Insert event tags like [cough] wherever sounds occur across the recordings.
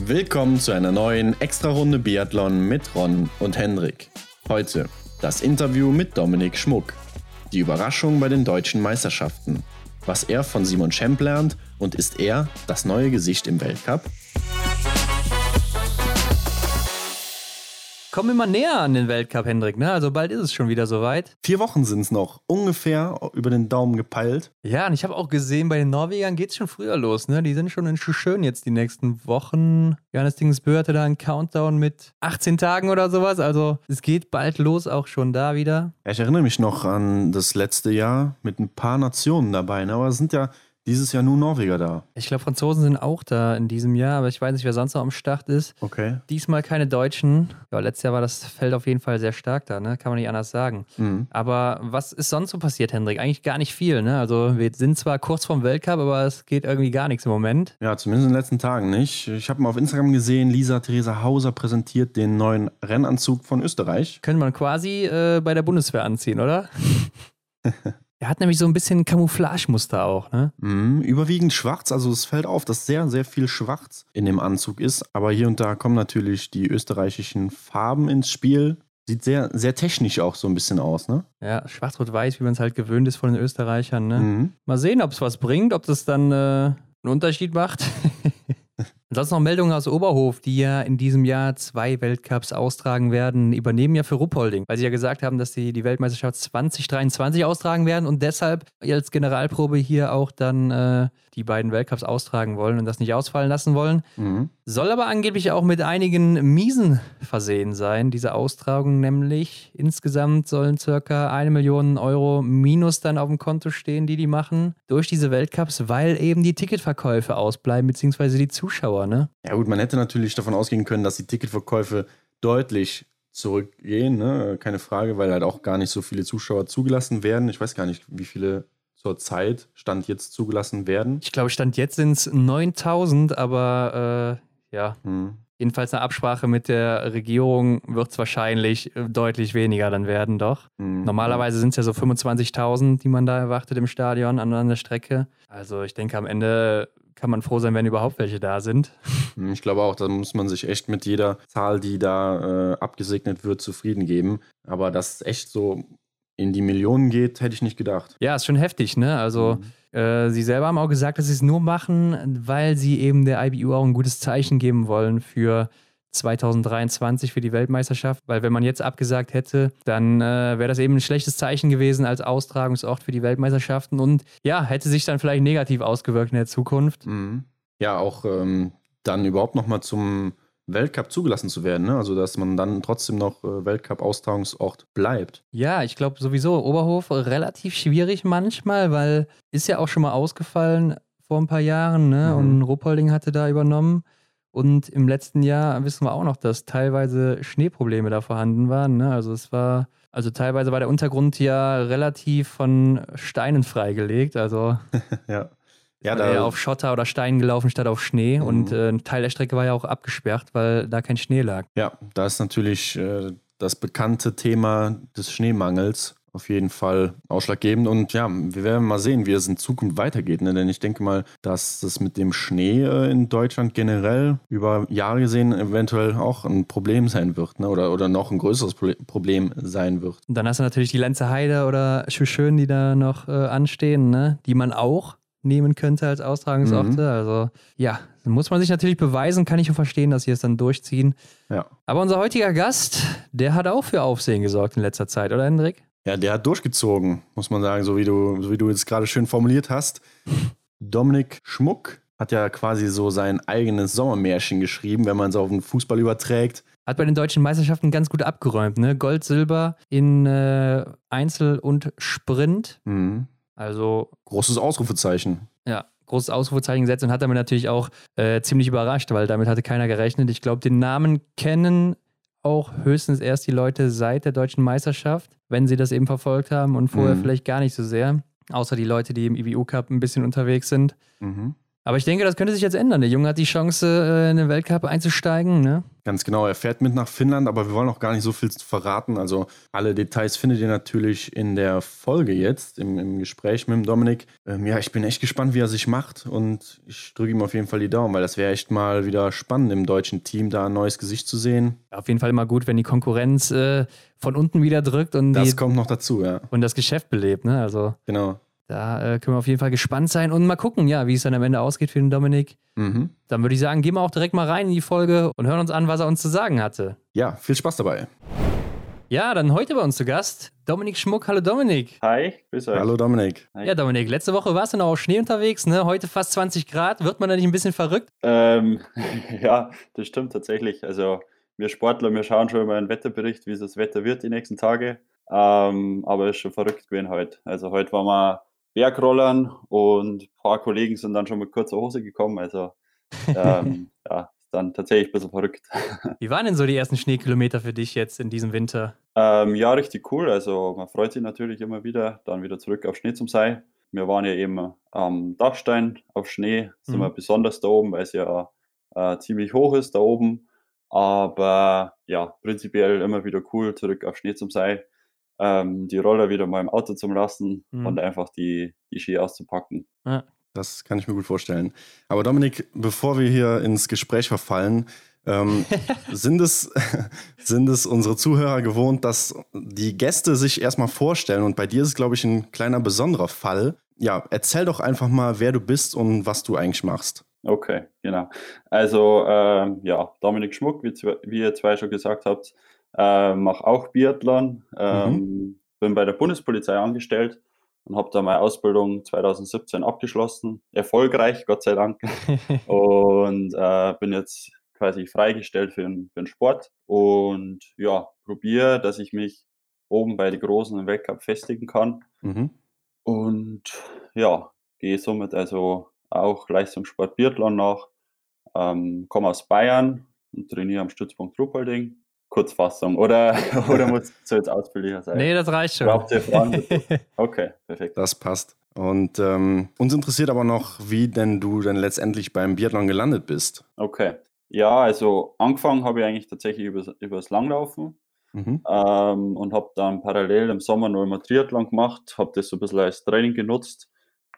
Willkommen zu einer neuen Extra-Runde Biathlon mit Ron und Hendrik. Heute das Interview mit Dominik Schmuck. Die Überraschung bei den deutschen Meisterschaften. Was er von Simon Schemp lernt und ist er das neue Gesicht im Weltcup? Kommen immer näher an den Weltcup, Hendrik. Ne? Also bald ist es schon wieder soweit. Vier Wochen sind es noch, ungefähr über den Daumen gepeilt. Ja, und ich habe auch gesehen, bei den Norwegern geht es schon früher los. Ne? Die sind schon in schön jetzt die nächsten Wochen. Johannes Dingsbö hatte da einen Countdown mit 18 Tagen oder sowas. Also es geht bald los, auch schon da wieder. Ja, ich erinnere mich noch an das letzte Jahr mit ein paar Nationen dabei. Ne? Aber es sind ja dieses Jahr nur Norweger da. Ich glaube, Franzosen sind auch da in diesem Jahr, aber ich weiß nicht, wer sonst noch am Start ist. Okay. Diesmal keine Deutschen. Ja, letztes Jahr war das Feld auf jeden Fall sehr stark da, ne? Kann man nicht anders sagen. Mhm. Aber was ist sonst so passiert, Hendrik? Eigentlich gar nicht viel, ne? Also wir sind zwar kurz vorm Weltcup, aber es geht irgendwie gar nichts im Moment. Ja, zumindest in den letzten Tagen nicht. Ich habe mal auf Instagram gesehen, Lisa Theresa Hauser präsentiert den neuen Rennanzug von Österreich. Könnte man quasi äh, bei der Bundeswehr anziehen, oder? [laughs] Er hat nämlich so ein bisschen Camouflagemuster auch, ne? Mhm, überwiegend schwarz, also es fällt auf, dass sehr, sehr viel schwarz in dem Anzug ist. Aber hier und da kommen natürlich die österreichischen Farben ins Spiel. Sieht sehr, sehr technisch auch so ein bisschen aus, ne? Ja, schwarz-rot-weiß, wie man es halt gewöhnt ist von den Österreichern, ne? Mhm. Mal sehen, ob es was bringt, ob das dann äh, einen Unterschied macht. [laughs] Ansonsten noch Meldungen aus Oberhof, die ja in diesem Jahr zwei Weltcups austragen werden, übernehmen ja für Ruppolding, weil sie ja gesagt haben, dass sie die Weltmeisterschaft 2023 austragen werden und deshalb als Generalprobe hier auch dann äh, die beiden Weltcups austragen wollen und das nicht ausfallen lassen wollen. Mhm. Soll aber angeblich auch mit einigen Miesen versehen sein, diese Austragung nämlich. Insgesamt sollen circa eine Million Euro minus dann auf dem Konto stehen, die die machen, durch diese Weltcups, weil eben die Ticketverkäufe ausbleiben, beziehungsweise die Zuschauer, ne? Ja gut, man hätte natürlich davon ausgehen können, dass die Ticketverkäufe deutlich zurückgehen, ne? keine Frage, weil halt auch gar nicht so viele Zuschauer zugelassen werden. Ich weiß gar nicht, wie viele zur Zeit Stand jetzt zugelassen werden? Ich glaube, Stand jetzt sind es 9000, aber äh, ja. Hm. Jedenfalls eine Absprache mit der Regierung wird es wahrscheinlich äh, deutlich weniger dann werden, doch. Mhm. Normalerweise sind es ja so 25.000, die man da erwartet im Stadion an, an der Strecke. Also ich denke, am Ende kann man froh sein, wenn überhaupt welche da sind. [laughs] Hm, ich glaube auch, da muss man sich echt mit jeder Zahl, die da äh, abgesegnet wird, zufrieden geben. Aber das ist echt so in die Millionen geht, hätte ich nicht gedacht. Ja, ist schon heftig, ne? Also, mhm. äh, sie selber haben auch gesagt, dass sie es nur machen, weil sie eben der IBU auch ein gutes Zeichen geben wollen für 2023 für die Weltmeisterschaft, weil wenn man jetzt abgesagt hätte, dann äh, wäre das eben ein schlechtes Zeichen gewesen als Austragungsort für die Weltmeisterschaften und ja, hätte sich dann vielleicht negativ ausgewirkt in der Zukunft. Mhm. Ja, auch ähm, dann überhaupt nochmal zum Weltcup zugelassen zu werden. Ne? Also, dass man dann trotzdem noch äh, Weltcup-Austragungsort bleibt. Ja, ich glaube sowieso Oberhof relativ schwierig manchmal, weil ist ja auch schon mal ausgefallen vor ein paar Jahren ne? Mhm. und Ruppolding hatte da übernommen. Und im letzten Jahr wissen wir auch noch, dass teilweise Schneeprobleme da vorhanden waren. Ne? Also es war, also teilweise war der Untergrund ja relativ von Steinen freigelegt. Also [laughs] ja. Ja, da eher auf Schotter oder Stein gelaufen statt auf Schnee. Mhm. Und äh, ein Teil der Strecke war ja auch abgesperrt, weil da kein Schnee lag. Ja, da ist natürlich äh, das bekannte Thema des Schneemangels auf jeden Fall ausschlaggebend. Und ja, wir werden mal sehen, wie es in Zukunft weitergeht. Ne? Denn ich denke mal, dass das mit dem Schnee äh, in Deutschland generell über Jahre gesehen eventuell auch ein Problem sein wird. Ne? Oder, oder noch ein größeres Problem sein wird. Und dann hast du natürlich die Lenze Heide oder Schön, die da noch äh, anstehen, ne? die man auch nehmen könnte als Austragungsorte. Mhm. Also ja, muss man sich natürlich beweisen, kann ich auch verstehen, dass sie es dann durchziehen. Ja. Aber unser heutiger Gast, der hat auch für Aufsehen gesorgt in letzter Zeit, oder Hendrik? Ja, der hat durchgezogen, muss man sagen, so wie du, so wie du jetzt gerade schön formuliert hast. Dominik Schmuck hat ja quasi so sein eigenes Sommermärchen geschrieben, wenn man es auf den Fußball überträgt. Hat bei den deutschen Meisterschaften ganz gut abgeräumt, ne? Gold, Silber in äh, Einzel und Sprint. Mhm. Also. Großes Ausrufezeichen. Ja, großes Ausrufezeichen gesetzt und hat damit natürlich auch äh, ziemlich überrascht, weil damit hatte keiner gerechnet. Ich glaube, den Namen kennen auch höchstens erst die Leute seit der deutschen Meisterschaft, wenn sie das eben verfolgt haben und vorher mhm. vielleicht gar nicht so sehr. Außer die Leute, die im IBU Cup ein bisschen unterwegs sind. Mhm. Aber ich denke, das könnte sich jetzt ändern. Der Junge hat die Chance, äh, in den Weltcup einzusteigen. Ne? Ganz genau, er fährt mit nach Finnland, aber wir wollen auch gar nicht so viel verraten. Also alle Details findet ihr natürlich in der Folge jetzt, im, im Gespräch mit dem Dominik. Ähm, ja, ich bin echt gespannt, wie er sich macht und ich drücke ihm auf jeden Fall die Daumen, weil das wäre echt mal wieder spannend im deutschen Team, da ein neues Gesicht zu sehen. Auf jeden Fall immer gut, wenn die Konkurrenz äh, von unten wieder drückt und das die, kommt noch dazu, ja. Und das Geschäft belebt, ne? Also genau. Da äh, können wir auf jeden Fall gespannt sein und mal gucken, ja, wie es dann am Ende ausgeht für den Dominik. Mhm. Dann würde ich sagen, gehen wir auch direkt mal rein in die Folge und hören uns an, was er uns zu sagen hatte. Ja, viel Spaß dabei. Ja, dann heute bei uns zu Gast Dominik Schmuck. Hallo Dominik. Hi, grüß euch. Hallo Dominik. Hi. Ja, Dominik, letzte Woche warst du noch auf Schnee unterwegs, ne? Heute fast 20 Grad. Wird man da nicht ein bisschen verrückt? Ähm, [laughs] ja, das stimmt tatsächlich. Also wir Sportler, wir schauen schon immer einen Wetterbericht, wie das Wetter wird die nächsten Tage. Ähm, aber es ist schon verrückt gewesen heute. Also heute waren wir Bergrollern und ein paar Kollegen sind dann schon mit kurzer Hose gekommen. Also ähm, [laughs] ja, dann tatsächlich ein bisschen verrückt. [laughs] Wie waren denn so die ersten Schneekilometer für dich jetzt in diesem Winter? Ähm, ja, richtig cool. Also man freut sich natürlich immer wieder, dann wieder zurück auf Schnee zum Sei. Wir waren ja eben am Dachstein auf Schnee, sind mhm. wir besonders da oben, weil es ja äh, ziemlich hoch ist da oben. Aber ja, prinzipiell immer wieder cool, zurück auf Schnee zum Sei ähm, die Roller wieder mal im Auto zu lassen mhm. und einfach die, die Ski auszupacken. Ja. Das kann ich mir gut vorstellen. Aber Dominik, bevor wir hier ins Gespräch verfallen, ähm, [laughs] sind, es, [laughs] sind es unsere Zuhörer gewohnt, dass die Gäste sich erstmal vorstellen? Und bei dir ist es, glaube ich, ein kleiner besonderer Fall. Ja, erzähl doch einfach mal, wer du bist und was du eigentlich machst. Okay, genau. Also, ähm, ja, Dominik Schmuck, wie, wie ihr zwei schon gesagt habt, äh, mache auch Biathlon, ähm, mhm. bin bei der Bundespolizei angestellt und habe da meine Ausbildung 2017 abgeschlossen. Erfolgreich, Gott sei Dank. [laughs] und äh, bin jetzt quasi freigestellt für den, für den Sport und ja, probiere, dass ich mich oben bei den Großen im Weltcup festigen kann. Mhm. Und ja, gehe somit also auch Leistungssport Biathlon nach. Ähm, komme aus Bayern und trainiere am Stützpunkt Ruppolding Kurzfassung oder, [laughs] oder muss es jetzt ausführlicher sein? Nee, das reicht schon. Braucht ihr Fragen? [laughs] Okay, perfekt. Das passt. Und ähm, uns interessiert aber noch, wie denn du denn letztendlich beim Biathlon gelandet bist. Okay. Ja, also angefangen habe ich eigentlich tatsächlich über, über das Langlaufen mhm. ähm, und habe dann parallel im Sommer noch immer Triathlon gemacht, habe das so ein bisschen als Training genutzt.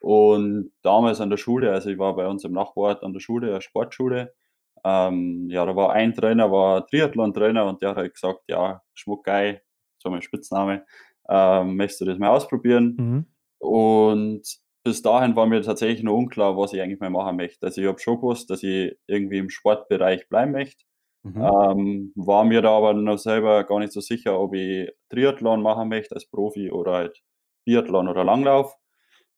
Und damals an der Schule, also ich war bei uns im Nachbarort an der Schule, eine Sportschule, ähm, ja, da war ein Trainer, war Triathlon-Trainer und der hat halt gesagt, ja, Schmuckgeil, so mein Spitzname, ähm, möchtest du das mal ausprobieren? Mhm. Und bis dahin war mir tatsächlich noch unklar, was ich eigentlich mal machen möchte. Also ich habe schon gewusst, dass ich irgendwie im Sportbereich bleiben möchte. Mhm. Ähm, war mir da aber noch selber gar nicht so sicher, ob ich Triathlon machen möchte als Profi oder halt Biathlon oder Langlauf.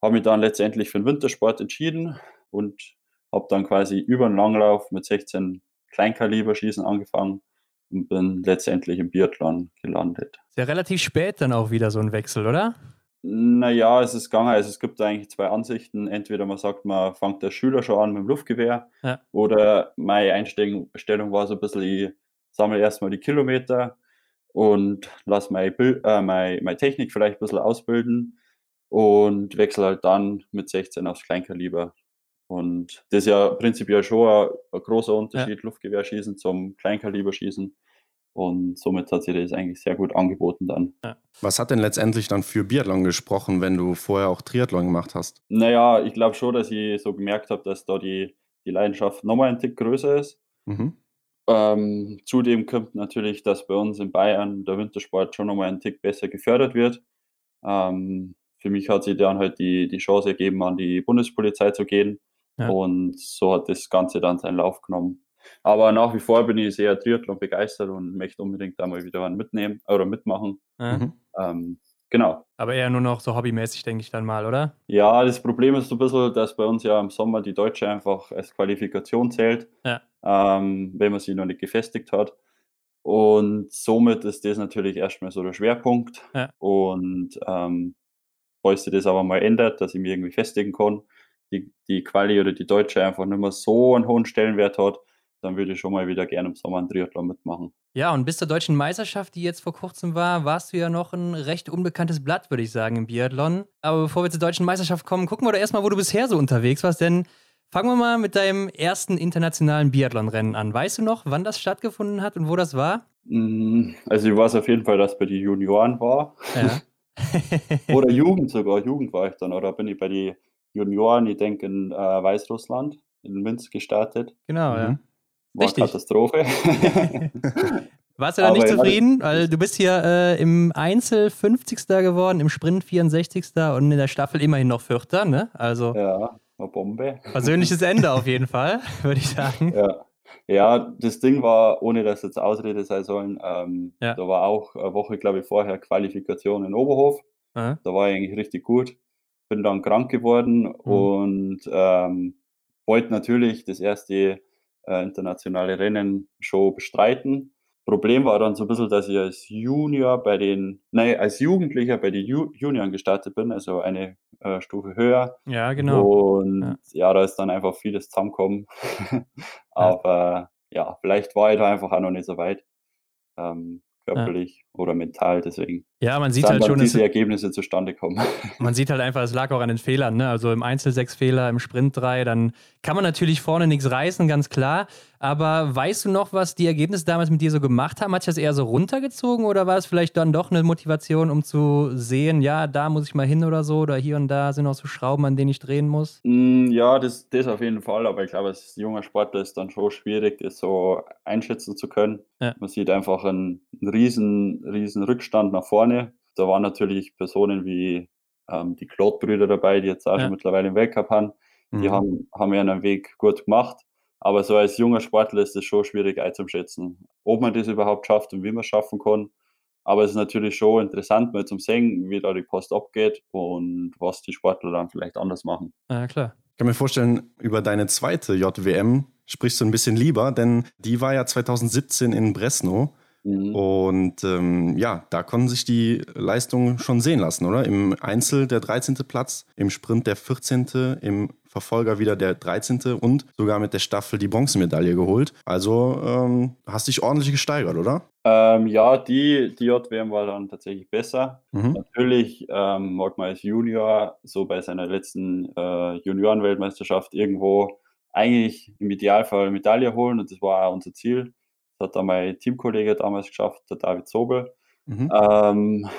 Habe mich dann letztendlich für den Wintersport entschieden und habe dann quasi über den Langlauf mit 16 Kleinkaliberschießen angefangen und bin letztendlich im Biathlon gelandet. Ist ja relativ spät dann auch wieder so ein Wechsel, oder? Naja, es ist gegangen. Also es gibt eigentlich zwei Ansichten. Entweder man sagt, man fängt der Schüler schon an mit dem Luftgewehr ja. oder meine Einstellung war so ein bisschen, ich sammle erstmal die Kilometer und lasse meine, äh, meine, meine Technik vielleicht ein bisschen ausbilden und wechsle halt dann mit 16 aufs Kleinkaliber. Und das ist ja prinzipiell schon ein, ein großer Unterschied, ja. Luftgewehrschießen zum Kleinkaliberschießen. Und somit hat sich das eigentlich sehr gut angeboten dann. Ja. Was hat denn letztendlich dann für Biathlon gesprochen, wenn du vorher auch Triathlon gemacht hast? Naja, ich glaube schon, dass ich so gemerkt habe, dass da die, die Leidenschaft nochmal ein Tick größer ist. Mhm. Ähm, zudem kommt natürlich, dass bei uns in Bayern der Wintersport schon nochmal ein Tick besser gefördert wird. Ähm, für mich hat sich dann halt die, die Chance ergeben, an die Bundespolizei zu gehen ja. Und so hat das Ganze dann seinen Lauf genommen. Aber nach wie vor bin ich sehr Triathlon begeistert und möchte unbedingt da mal wieder einen mitnehmen oder mitmachen. Mhm. Ähm, genau. Aber eher nur noch so hobbymäßig, denke ich dann mal, oder? Ja, das Problem ist so ein bisschen, dass bei uns ja im Sommer die Deutsche einfach als Qualifikation zählt, ja. ähm, wenn man sie noch nicht gefestigt hat. Und somit ist das natürlich erstmal so der Schwerpunkt. Ja. Und ähm, falls sich das aber mal ändert, dass ich mich irgendwie festigen kann, die, die Quali oder die Deutsche einfach nicht mehr so einen hohen Stellenwert hat, dann würde ich schon mal wieder gerne im Sommer einen Triathlon mitmachen. Ja, und bis zur deutschen Meisterschaft, die jetzt vor kurzem war, warst du ja noch ein recht unbekanntes Blatt, würde ich sagen, im Biathlon. Aber bevor wir zur deutschen Meisterschaft kommen, gucken wir doch erstmal, wo du bisher so unterwegs warst, denn Fangen wir mal mit deinem ersten internationalen Biathlonrennen an. Weißt du noch, wann das stattgefunden hat und wo das war? Mm, also ich weiß auf jeden Fall, dass bei den Junioren war. Ja. [laughs] oder Jugend sogar. Jugend war ich dann. Oder bin ich bei den Junioren, ich denke in äh, Weißrussland, in Minsk gestartet. Genau, mhm. ja. War Richtig. Katastrophe. [laughs] Warst du da nicht zufrieden? Weil du bist hier äh, im Einzel 50. geworden, im Sprint 64. und in der Staffel immerhin noch Vierter, ne? Also. Ja, eine Bombe. Persönliches Ende auf jeden Fall, [laughs] würde ich sagen. Ja. Ja, das Ding war, ohne dass jetzt Ausrede sein sollen, ähm, ja. da war auch eine Woche, glaube ich, vorher Qualifikation in Oberhof. Aha. Da war ich eigentlich richtig gut. Bin dann krank geworden mhm. und ähm, wollte natürlich das erste äh, internationale Rennen schon bestreiten. Problem war dann so ein bisschen, dass ich als Junior bei den, nein, als Jugendlicher bei den Ju Junioren gestartet bin, also eine äh, Stufe höher. Ja, genau. Und ja. ja. da ist dann einfach vieles zusammengekommen. [laughs] Aber ja. ja. vielleicht war ich da einfach auch noch nicht so weit. Ähm, körperlich ja. Oder mental, deswegen. Ja, man sieht halt schon, dass diese Ergebnisse zustande kommen. [laughs] Man sieht halt einfach, es lag auch an den Fehlern, ne? Also im Einzel sechs Fehler, im Sprint drei, dann kann man natürlich vorne nichts reißen, ganz klar. Aber weißt du noch, was die Ergebnisse damals mit dir so gemacht haben? Hat sich das eher so runtergezogen oder war es vielleicht dann doch eine Motivation, um zu sehen, ja, da muss ich mal hin oder so, oder hier und da sind auch so Schrauben, an denen ich drehen muss? Mm, ja, das, das auf jeden Fall, aber ich glaube, als junger Sportler ist dann schon schwierig, das so einschätzen zu können. Ja. Man sieht einfach einen, einen riesen, riesen Rückstand nach vorne. Da waren natürlich Personen wie ähm, die Claude-Brüder dabei, die jetzt auch ja. schon mittlerweile im Weltcup haben. Die mhm. haben, haben ihren Weg gut gemacht. Aber so als junger Sportler ist es schon schwierig einzuschätzen, ob man das überhaupt schafft und wie man es schaffen kann. Aber es ist natürlich schon interessant, mal zum sehen, wie da die Post abgeht und was die Sportler dann vielleicht anders machen. Ja, klar. Ich kann mir vorstellen, über deine zweite JWM sprichst du ein bisschen lieber, denn die war ja 2017 in Bresno. Mhm. Und ähm, ja, da konnten sich die Leistungen schon sehen lassen, oder? Im Einzel der 13. Platz, im Sprint der 14., im Verfolger wieder der 13. und sogar mit der Staffel die Bronzemedaille geholt. Also ähm, hast dich ordentlich gesteigert, oder? Ähm, ja, die, die JWM war dann tatsächlich besser. Mhm. Natürlich ähm, mag man als Junior so bei seiner letzten äh, Juniorenweltmeisterschaft irgendwo eigentlich im Idealfall eine Medaille holen und das war auch unser Ziel. Das hat dann mein Teamkollege damals geschafft, der David Sobel. Mhm. Ähm,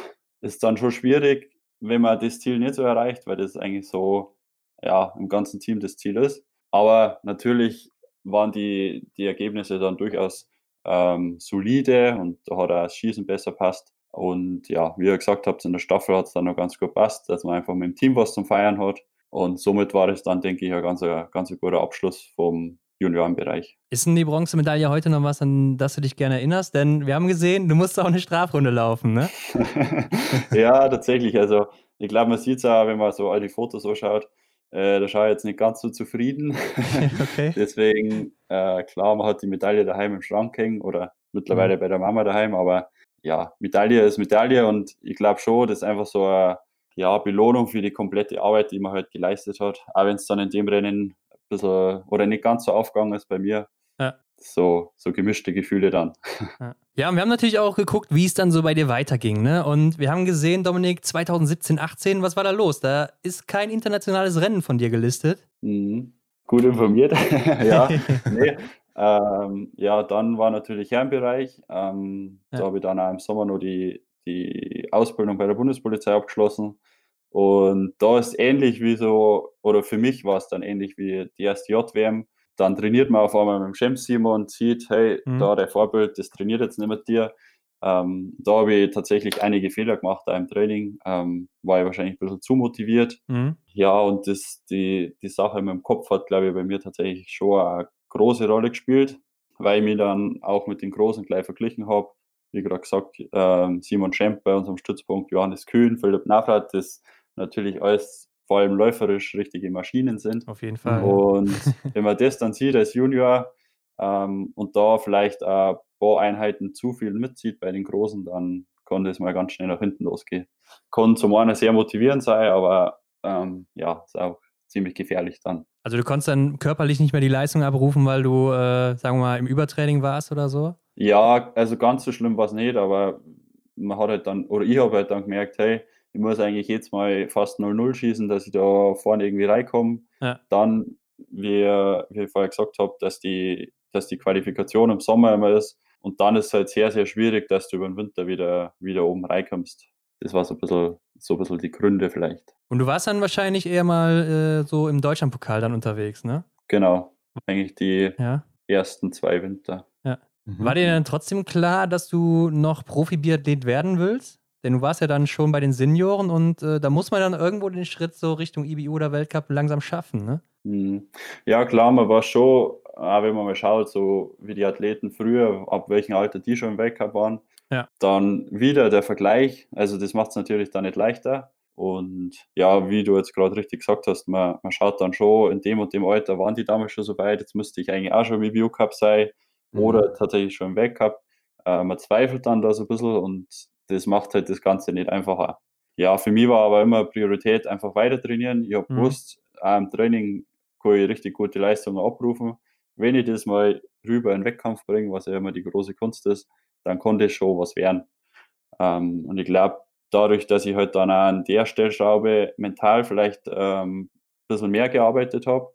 ist dann schon schwierig, wenn man das Ziel nicht so erreicht, weil das eigentlich so ja, im ganzen Team das Ziel ist. Aber natürlich waren die, die Ergebnisse dann durchaus ähm, solide und da hat auch das Schießen besser passt. Und ja, wie ihr gesagt habt, in der Staffel hat es dann noch ganz gut passt, dass man einfach mit dem Team was zum Feiern hat. Und somit war es dann, denke ich, ein ganz, ganz guter Abschluss vom Juniorenbereich. Ist denn die Bronzemedaille heute noch was, an das du dich gerne erinnerst? Denn wir haben gesehen, du musst auch eine Strafrunde laufen, ne? [laughs] ja, tatsächlich. Also ich glaube, man sieht es auch, wenn man so all die Fotos so schaut, äh, da schaue ich jetzt nicht ganz so zufrieden. [laughs] okay. [laughs] Deswegen, äh, klar, man hat die Medaille daheim im Schrank hängen oder mittlerweile mhm. bei der Mama daheim, aber ja, Medaille ist Medaille und ich glaube schon, das ist einfach so eine ja, Belohnung für die komplette Arbeit, die man halt geleistet hat. Auch wenn es dann in dem Rennen bisschen oder nicht ganz so aufgegangen ist bei mir. Ja. So, so gemischte Gefühle dann. [laughs] Ja. ja, und wir haben natürlich auch geguckt, wie es dann so bei dir weiterging. Ne? Und wir haben gesehen, Dominik, 2017, 18, was war da los? Da ist kein internationales Rennen von dir gelistet. Mhm. Gut informiert. [laughs] ja, [laughs] nee. Ähm, ja, dann war natürlich Herrenbereich. Ähm, ja. Da habe ich dann auch im Sommer noch die, die Ausbildung bei der Bundespolizei abgeschlossen. Und da ist ähnlich wie so, oder für mich war es dann ähnlich wie die erste JWM dann trainiert man auf einmal mit dem Cem Simon und sieht, hey, mhm. da der Vorbild, das trainiert jetzt nicht mit dir. Ähm, da habe ich tatsächlich einige Fehler gemacht da im Training, ähm, war ich wahrscheinlich ein bisschen zu motiviert. Mhm. Ja, und das, die, die Sache mit dem Kopf hat, glaube ich, bei mir tatsächlich schon eine große Rolle gespielt, weil ich mich dann auch mit den Großen gleich verglichen habe. Wie gerade gesagt, ähm, Simon Schemp bei unserem Stützpunkt, Johannes Kühn, Philipp Navrat, das natürlich alles vor allem läuferisch richtige Maschinen sind. Auf jeden Fall. Und [laughs] wenn man das dann sieht als Junior ähm, und da vielleicht ein paar Einheiten zu viel mitzieht bei den Großen, dann kann das mal ganz schnell nach hinten losgehen. Kann zum einen sehr motivierend sein, aber ähm, ja, ist auch ziemlich gefährlich dann. Also du konntest dann körperlich nicht mehr die Leistung abrufen, weil du, äh, sagen wir mal, im Übertraining warst oder so? Ja, also ganz so schlimm war es nicht, aber man hat halt dann, oder ich habe halt dann gemerkt, hey, ich muss eigentlich jetzt mal fast 0-0 schießen, dass ich da vorne irgendwie reinkomme. Ja. Dann wie, wie ich vorher gesagt habe, dass die, dass die Qualifikation im Sommer immer ist. Und dann ist es halt sehr, sehr schwierig, dass du über den Winter wieder, wieder oben reinkommst. Das war so ein bisschen, so ein bisschen die Gründe vielleicht. Und du warst dann wahrscheinlich eher mal äh, so im Deutschlandpokal dann unterwegs, ne? Genau. Eigentlich die ja. ersten zwei Winter. Ja. Mhm. War dir dann trotzdem klar, dass du noch Profi-Biathlet werden willst? Denn du warst ja dann schon bei den Senioren und äh, da muss man dann irgendwo den Schritt so Richtung IBU oder Weltcup langsam schaffen, ne? Mhm. Ja, klar, man war schon, auch wenn man mal schaut, so wie die Athleten früher, ab welchem Alter die schon im Weltcup waren, ja. dann wieder der Vergleich. Also, das macht es natürlich dann nicht leichter. Und ja, wie du jetzt gerade richtig gesagt hast, man, man schaut dann schon, in dem und dem Alter waren die damals schon so weit, jetzt müsste ich eigentlich auch schon im IBU Cup sein mhm. oder tatsächlich schon im Weltcup. Äh, man zweifelt dann da so ein bisschen und das macht halt das Ganze nicht einfacher. Ja, für mich war aber immer Priorität einfach weiter trainieren. Ich habe mhm. gewusst, im Training kann ich richtig gute Leistungen abrufen. Wenn ich das mal rüber in den Wettkampf bringe, was ja immer die große Kunst ist, dann konnte es schon was werden. Ähm, und ich glaube, dadurch, dass ich halt dann auch an der Stellschraube mental vielleicht ähm, ein bisschen mehr gearbeitet habe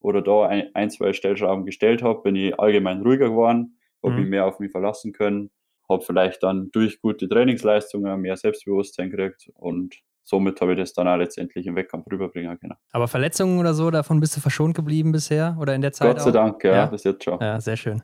oder da ein, ein, zwei Stellschrauben gestellt habe, bin ich allgemein ruhiger geworden, habe mhm. mich mehr auf mich verlassen können habe vielleicht dann durch gute Trainingsleistungen mehr Selbstbewusstsein gekriegt und somit habe ich das dann auch letztendlich im Wettkampf rüberbringen können. Aber Verletzungen oder so, davon bist du verschont geblieben bisher oder in der Zeit? Gott sei auch? Dank, ja, ja, bis jetzt schon. Ja, sehr schön.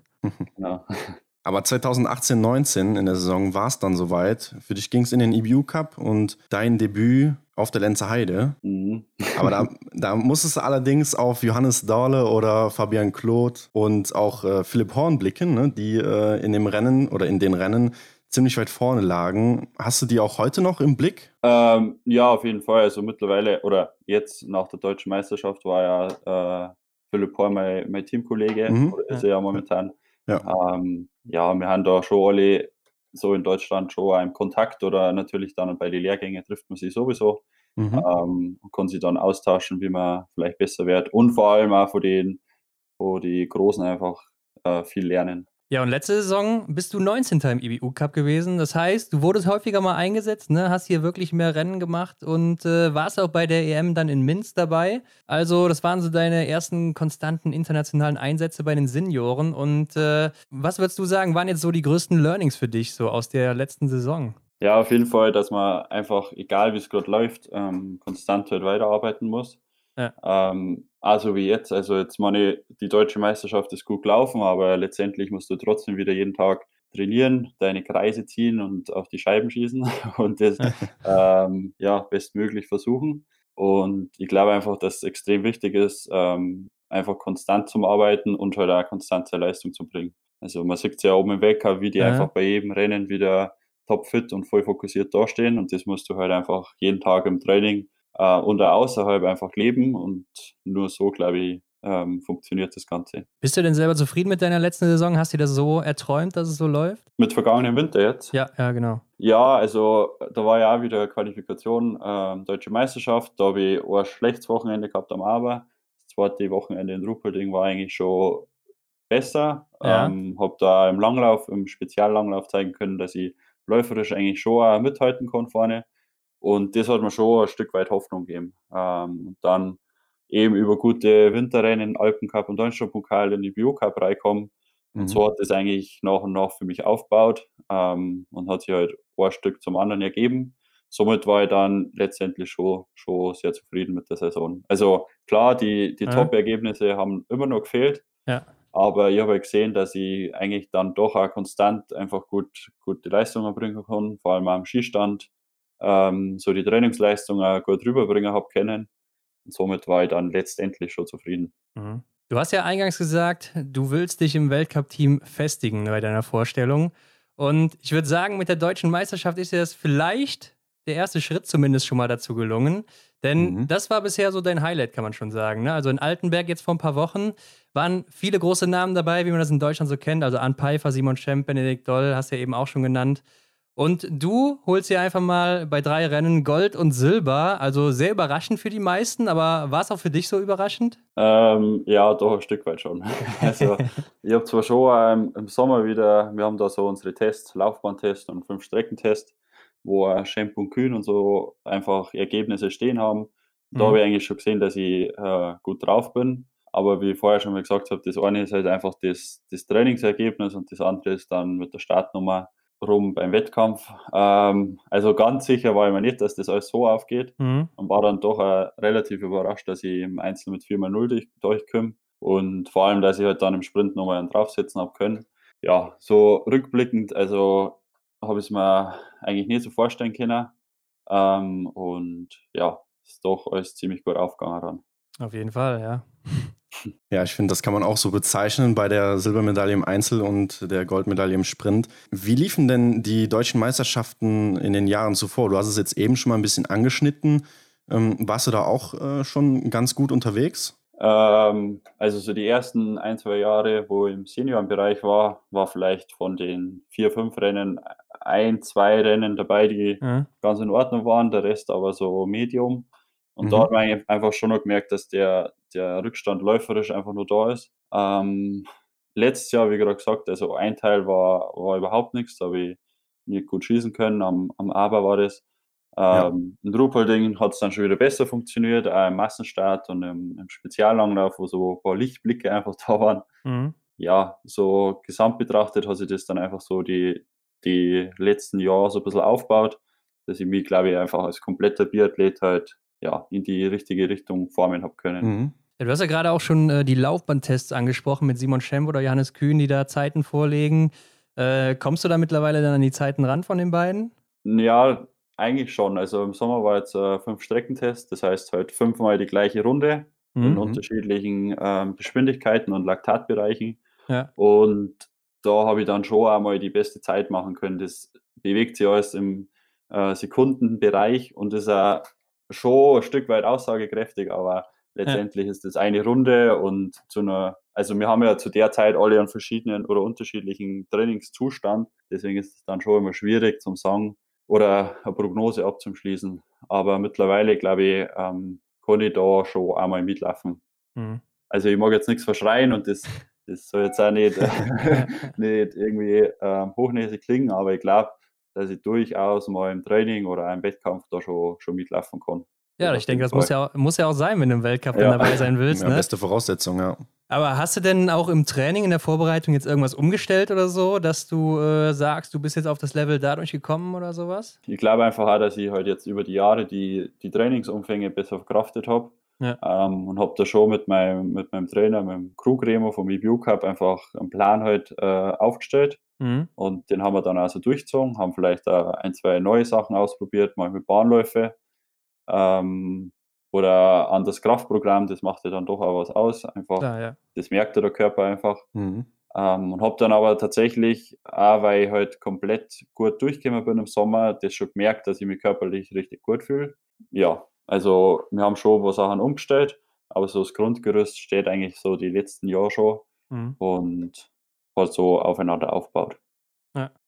ja. [laughs] [laughs] Aber 2018, 19 in der Saison war es dann soweit. Für dich ging es in den EBU Cup und dein Debüt auf der Lenzer Heide. Mhm. Aber da, [laughs] da musstest du allerdings auf Johannes Dahle oder Fabian Claude und auch äh, Philipp Horn blicken, ne, die äh, in dem Rennen oder in den Rennen ziemlich weit vorne lagen. Hast du die auch heute noch im Blick? Ähm, ja, auf jeden Fall. Also mittlerweile oder jetzt nach der deutschen Meisterschaft war ja äh, Philipp Horn mein, mein Teamkollege mhm. oder ist er ja momentan. Ja. Ähm, ja, wir haben da schon alle so in Deutschland schon einen Kontakt oder natürlich dann bei den Lehrgängen trifft man sich sowieso mhm. ähm, und kann sich dann austauschen, wie man vielleicht besser wird und vor allem auch von den, wo die Großen einfach äh, viel lernen. Ja, und letzte Saison bist du 19. im IBU Cup gewesen. Das heißt, du wurdest häufiger mal eingesetzt, ne? hast hier wirklich mehr Rennen gemacht und äh, warst auch bei der EM dann in Minsk dabei. Also, das waren so deine ersten konstanten internationalen Einsätze bei den Senioren. Und äh, was würdest du sagen, waren jetzt so die größten Learnings für dich so aus der letzten Saison? Ja, auf jeden Fall, dass man einfach, egal wie es gerade läuft, ähm, konstant halt weiterarbeiten muss. Ja. Ähm, also wie jetzt, also jetzt meine, die deutsche Meisterschaft ist gut gelaufen, aber letztendlich musst du trotzdem wieder jeden Tag trainieren, deine Kreise ziehen und auf die Scheiben schießen [laughs] und das [laughs] ähm, ja bestmöglich versuchen. Und ich glaube einfach, dass es extrem wichtig ist, ähm, einfach konstant zum Arbeiten und halt auch konstante Leistung zu bringen. Also man sieht es ja oben im Wecker, wie die ja. einfach bei jedem Rennen wieder topfit und voll fokussiert dastehen und das musst du halt einfach jeden Tag im Training äh, und außerhalb einfach leben und nur so, glaube ich, ähm, funktioniert das Ganze. Bist du denn selber zufrieden mit deiner letzten Saison? Hast du das so erträumt, dass es so läuft? Mit vergangenen Winter jetzt? Ja, ja, genau. Ja, also da war ja auch wieder Qualifikation, äh, Deutsche Meisterschaft. Da habe ich ein schlechtes Wochenende gehabt am Aber. Das zweite Wochenende in Ruppolding war eigentlich schon besser. Ja. Ähm, habe da im Langlauf, im Speziallanglauf zeigen können, dass ich läuferisch eigentlich schon mithalten kann vorne. Und das hat mir schon ein Stück weit Hoffnung gegeben. Ähm, und dann eben über gute Winterrennen, Alpencup und Deutschlandpokal in die Bio-Cup reinkommen. Und mhm. so hat das eigentlich nach und nach für mich aufgebaut ähm, und hat sich halt ein Stück zum anderen ergeben. Somit war ich dann letztendlich schon, schon sehr zufrieden mit der Saison. Also klar, die, die ja. Top-Ergebnisse haben immer noch gefehlt. Ja. Aber ich habe halt gesehen, dass ich eigentlich dann doch auch konstant einfach gut, gute Leistungen bringen kann, vor allem am Skistand ähm, so die Trainingsleistung auch gut rüberbringen habe können. Und somit war ich dann letztendlich schon zufrieden. Mhm. Du hast ja eingangs gesagt, du willst dich im Weltcup-Team festigen bei deiner Vorstellung. Und ich würde sagen, mit der deutschen Meisterschaft ist dir das vielleicht der erste Schritt zumindest schon mal dazu gelungen. Denn mhm. das war bisher so dein Highlight, kann man schon sagen. Ne? Also in Altenberg jetzt vor ein paar Wochen waren viele große Namen dabei, wie man das in Deutschland so kennt. Also Ann Pfeiffer, Simon Schemp, Benedikt Doll, hast du ja eben auch schon genannt. Und du holst dir einfach mal bei drei Rennen Gold und Silber. Also sehr überraschend für die meisten, aber war es auch für dich so überraschend? Ähm, ja, doch ein Stück weit schon. [laughs] Also, ich habe zwar schon ähm, im Sommer wieder, wir haben da so unsere Tests, Laufbahntest und fünf Streckentest, wo äh, Schemp und Kühn und so einfach Ergebnisse stehen haben. Da mhm. habe ich eigentlich schon gesehen, dass ich äh, gut drauf bin. Aber wie ich vorher schon mal gesagt habe, das eine ist halt einfach das, das Trainingsergebnis und das andere ist dann mit der Startnummer rum beim Wettkampf. Ähm, also ganz sicher war ich mir nicht, dass das alles so aufgeht mhm. und war dann doch äh, relativ überrascht, dass ich im Einzel mit 4x0 durch, durchkomme und vor allem, dass ich halt dann im Sprint nochmal einen draufsetzen habe können. Ja, so rückblickend, also habe ich es mir eigentlich nicht so vorstellen können. Ähm, und ja, ist doch alles ziemlich gut aufgegangen dann. Auf jeden Fall, ja. Ja, ich finde, das kann man auch so bezeichnen bei der Silbermedaille im Einzel und der Goldmedaille im Sprint. Wie liefen denn die deutschen Meisterschaften in den Jahren zuvor? Du hast es jetzt eben schon mal ein bisschen angeschnitten. Ähm, warst du da auch äh, schon ganz gut unterwegs? Ähm, also so die ersten ein, zwei Jahre, wo ich im Seniorenbereich war, war vielleicht von den vier, fünf Rennen ein, zwei Rennen dabei, die mhm. ganz in Ordnung waren, der Rest aber so Medium. Und mhm. da hat man einfach schon noch gemerkt, dass der, der Rückstand läuferisch einfach nur da ist. Ähm, letztes Jahr, wie gerade gesagt, also ein Teil war, war überhaupt nichts, da habe ich nicht gut schießen können. Am, am Aber war das. Ähm, ja. In Ruhpolding hat es dann schon wieder besser funktioniert, auch im Massenstart und im, im Speziallanglauf, wo so ein paar Lichtblicke einfach [laughs] da waren. Mhm. Ja, so gesamt betrachtet hat sich das dann einfach so die, die letzten Jahre so ein bisschen aufgebaut, dass ich mich, glaube ich, einfach als kompletter Biathlet halt ja, in die richtige Richtung formen habe können. Mhm. Ja, du hast ja gerade auch schon äh, die Laufbahntests angesprochen mit Simon Schemp oder Johannes Kühn, die da Zeiten vorlegen. Äh, kommst du da mittlerweile dann an die Zeiten ran von den beiden? Ja, eigentlich schon. Also im Sommer war jetzt äh, fünf Streckentest, das heißt halt fünfmal die gleiche Runde mhm. in unterschiedlichen ähm, Geschwindigkeiten und Laktatbereichen. Ja. Und da habe ich dann schon einmal die beste Zeit machen können. Das bewegt sich alles im äh, Sekundenbereich und ist auch schon ein Stück weit aussagekräftig, aber letztendlich ja. ist das eine Runde und zu einer, also wir haben ja zu der Zeit alle einen verschiedenen oder unterschiedlichen Trainingszustand, deswegen ist es dann schon immer schwierig zum sagen oder eine Prognose abzuschließen. Aber mittlerweile, glaube ich, ähm, kann ich da schon einmal mitlaufen. Mhm. Also ich mag jetzt nichts verschreien und das, das soll jetzt auch nicht, [laughs] nicht irgendwie ähm, hochnäsig klingen, aber ich glaube, dass ich durchaus mal im Training oder im Wettkampf da schon, schon mitlaufen kann. Ja, ich denke, das muss ja, auch, muss ja auch sein, wenn du im Weltcup ja. dabei sein willst. Ja, ne? Beste Voraussetzung, ja. Aber hast du denn auch im Training, in der Vorbereitung jetzt irgendwas umgestellt oder so, dass du äh, sagst, du bist jetzt auf das Level dadurch gekommen oder sowas? Ich glaube einfach auch, dass ich halt jetzt über die Jahre die, die Trainingsumfänge besser verkraftet habe. Ja. Ähm, und habe da schon mit meinem, mit meinem Trainer, mit dem Krug Remo vom EBU Cup einfach einen Plan halt äh, aufgestellt. Mhm. Und den haben wir dann also durchgezogen, haben vielleicht auch ein, zwei neue Sachen ausprobiert, mal mit Bahnläufe. Ähm, oder an das Kraftprogramm, das macht ja dann doch auch was aus. Einfach, Klar, ja. das merkt der Körper einfach. Mhm. Ähm, und habe dann aber tatsächlich, auch weil ich halt komplett gut durchgekommen bin im Sommer, das schon gemerkt, dass ich mich körperlich richtig gut fühle. Ja, also wir haben schon ein paar Sachen umgestellt, aber so das Grundgerüst steht eigentlich so die letzten Jahre schon mhm. und hat so aufeinander aufgebaut.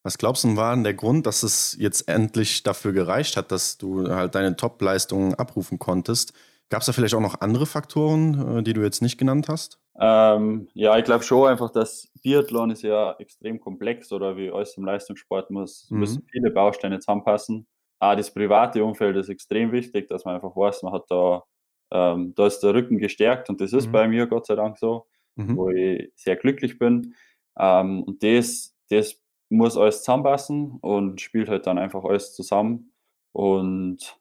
Was glaubst du, war denn der Grund, dass es jetzt endlich dafür gereicht hat, dass du halt deine Top-Leistungen abrufen konntest? Gab es da vielleicht auch noch andere Faktoren, äh, die du jetzt nicht genannt hast? Ähm, ja, ich glaube schon einfach, dass Biathlon ist ja extrem komplex oder wie alles im Leistungssport muss, mhm. müssen viele Bausteine zusammenpassen. Auch das private Umfeld ist extrem wichtig, dass man einfach weiß, man hat da, ähm, da ist der Rücken gestärkt und das ist mhm. bei mir Gott sei Dank so, mhm. wo ich sehr glücklich bin. Ähm, und das, das muss alles zusammenpassen und spielt halt dann einfach alles zusammen. Und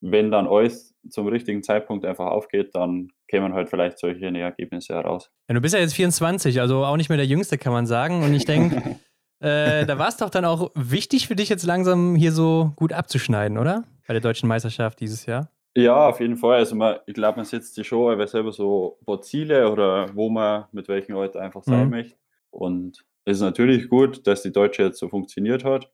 wenn dann alles zum richtigen Zeitpunkt einfach aufgeht, dann kämen halt vielleicht solche Ergebnisse heraus. Ja, du bist ja jetzt 24, also auch nicht mehr der Jüngste, kann man sagen. Und ich denke, [laughs] äh, da war es doch dann auch wichtig für dich jetzt langsam hier so gut abzuschneiden, oder? Bei der deutschen Meisterschaft dieses Jahr. Ja, auf jeden Fall. Also man, ich glaube, man setzt sich schon aber selber so ein paar Ziele oder wo man mit welchen Leuten einfach sein mhm. möchte. Und ist natürlich gut, dass die Deutsche jetzt so funktioniert hat.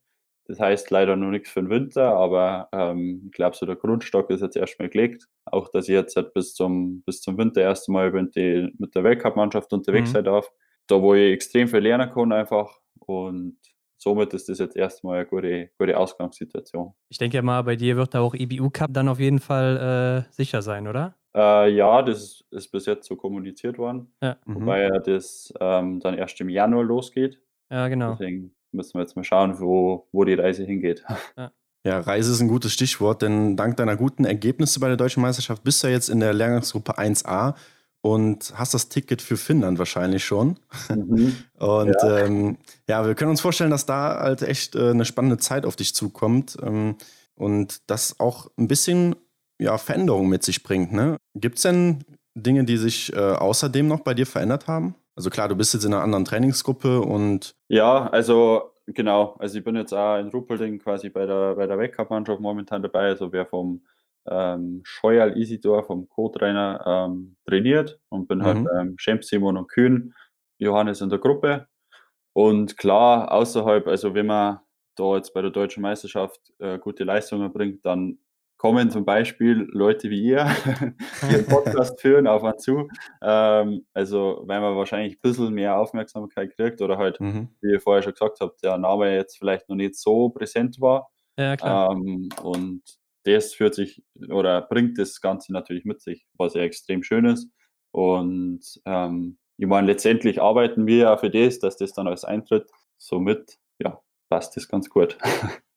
Das heißt leider noch nichts für den Winter, aber ähm, ich glaube, so der Grundstock ist jetzt erstmal gelegt. Auch, dass ich jetzt halt bis zum, bis zum Winter erst mal mit, die, mit der Weltcup-Mannschaft unterwegs mhm. sein darf. Da, wo ich extrem viel lernen kann einfach. Und somit ist das jetzt erstmal eine gute, gute Ausgangssituation. Ich denke ja mal, bei dir wird da auch EBU Cup dann auf jeden Fall äh, sicher sein, oder? Äh, ja, das ist bis jetzt so kommuniziert worden. Ja. Mhm. Wobei ja das ähm, dann erst im Januar losgeht. Ja, genau. Deswegen müssen wir jetzt mal schauen, wo, wo die Reise hingeht. [laughs] Ja. Ja, Reise ist ein gutes Stichwort, denn dank deiner guten Ergebnisse bei der Deutschen Meisterschaft bist du ja jetzt in der Lehrgangsgruppe 1a und hast das Ticket für Finnland wahrscheinlich schon. Mhm. [laughs] Und ja. Ähm, ja. wir können uns vorstellen, dass da halt echt äh, eine spannende Zeit auf dich zukommt ähm, und das auch ein bisschen ja, Veränderung mit sich bringt. Ne? Gibt es denn Dinge, die sich äh, außerdem noch bei dir verändert haben? Also klar, du bist jetzt in einer anderen Trainingsgruppe und. Ja, also genau. Also ich bin jetzt auch in Ruppolding quasi bei der, bei der Weltcup-Mannschaft momentan dabei. Also wer vom ähm, Scheuerl Isidor, vom Co-Trainer, ähm, trainiert und bin halt, mhm. halt ähm, Champ Simon und Kühn, Johannes in der Gruppe. Und klar, außerhalb, also wenn man da jetzt bei der deutschen Meisterschaft äh, gute Leistungen bringt, dann kommen zum Beispiel Leute wie ihr, [laughs] die einen Podcast führen, auf und zu. Ähm, also, weil man wahrscheinlich ein bisschen mehr Aufmerksamkeit kriegt oder halt, mhm. wie ihr vorher schon gesagt habt, der Name jetzt vielleicht noch nicht so präsent war. Ja, klar. Ähm, und das führt sich oder bringt das Ganze natürlich mit sich, was ja extrem schön ist. Und ähm, ich meine, letztendlich arbeiten wir ja für das, dass das dann als eintritt. Somit, ja, passt das ganz gut. [laughs]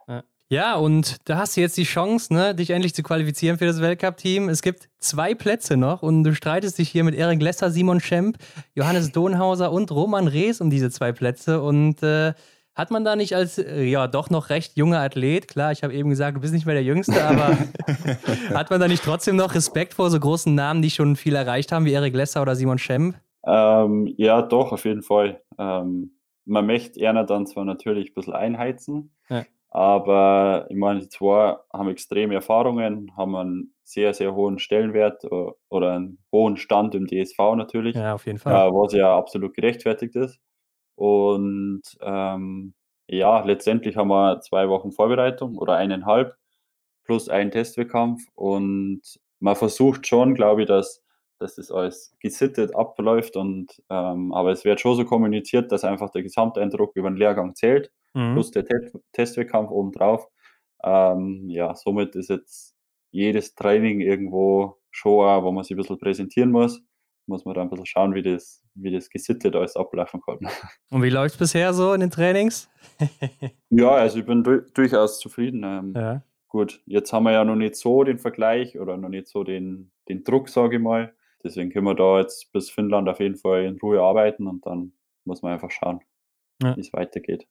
Ja, und da hast du jetzt die Chance, ne, dich endlich zu qualifizieren für das Weltcup-Team. Es gibt zwei Plätze noch und du streitest dich hier mit Erik Lesser, Simon Schemp, Johannes [laughs] Donhauser und Roman Rees um diese zwei Plätze. Und äh, hat man da nicht als, äh, ja, doch noch recht junger Athlet, klar, ich habe eben gesagt, du bist nicht mehr der Jüngste, aber [laughs] hat man da nicht trotzdem noch Respekt vor so großen Namen, die schon viel erreicht haben, wie Erik Lesser oder Simon Schemp? Ähm, ja, doch, auf jeden Fall. Ähm, man möchte Erna dann zwar natürlich ein bisschen einheizen, ja. Aber ich meine, die zwei haben extreme Erfahrungen, haben einen sehr, sehr hohen Stellenwert äh, oder einen hohen Stand im DSV natürlich. Ja, auf jeden Fall. Äh, was ja absolut gerechtfertigt ist. Und ähm, ja, letztendlich haben wir zwei Wochen Vorbereitung oder eineinhalb plus einen Testwettkampf. Und man versucht schon, glaube ich, dass, dass das alles gesittet abläuft. Und, ähm, aber es wird schon so kommuniziert, dass einfach der Gesamteindruck über den Lehrgang zählt mhm. plus der Te Testwettkampf obendrauf. Ähm, ja, somit ist jetzt jedes Training irgendwo schon, auch, wo man sich ein bisschen präsentieren muss. Muss man da ein bisschen schauen, wie das, wie das gesittet alles ablaufen kann. [laughs] Und wie läuft es bisher so in den Trainings? [laughs] ja, also ich bin du durchaus zufrieden. Ähm, ja. Gut, jetzt haben wir ja noch nicht so den Vergleich oder noch nicht so den, den Druck, sage ich mal. Deswegen können wir da jetzt bis Finnland auf jeden Fall in Ruhe arbeiten und dann muss man einfach schauen, ja. wie es weitergeht.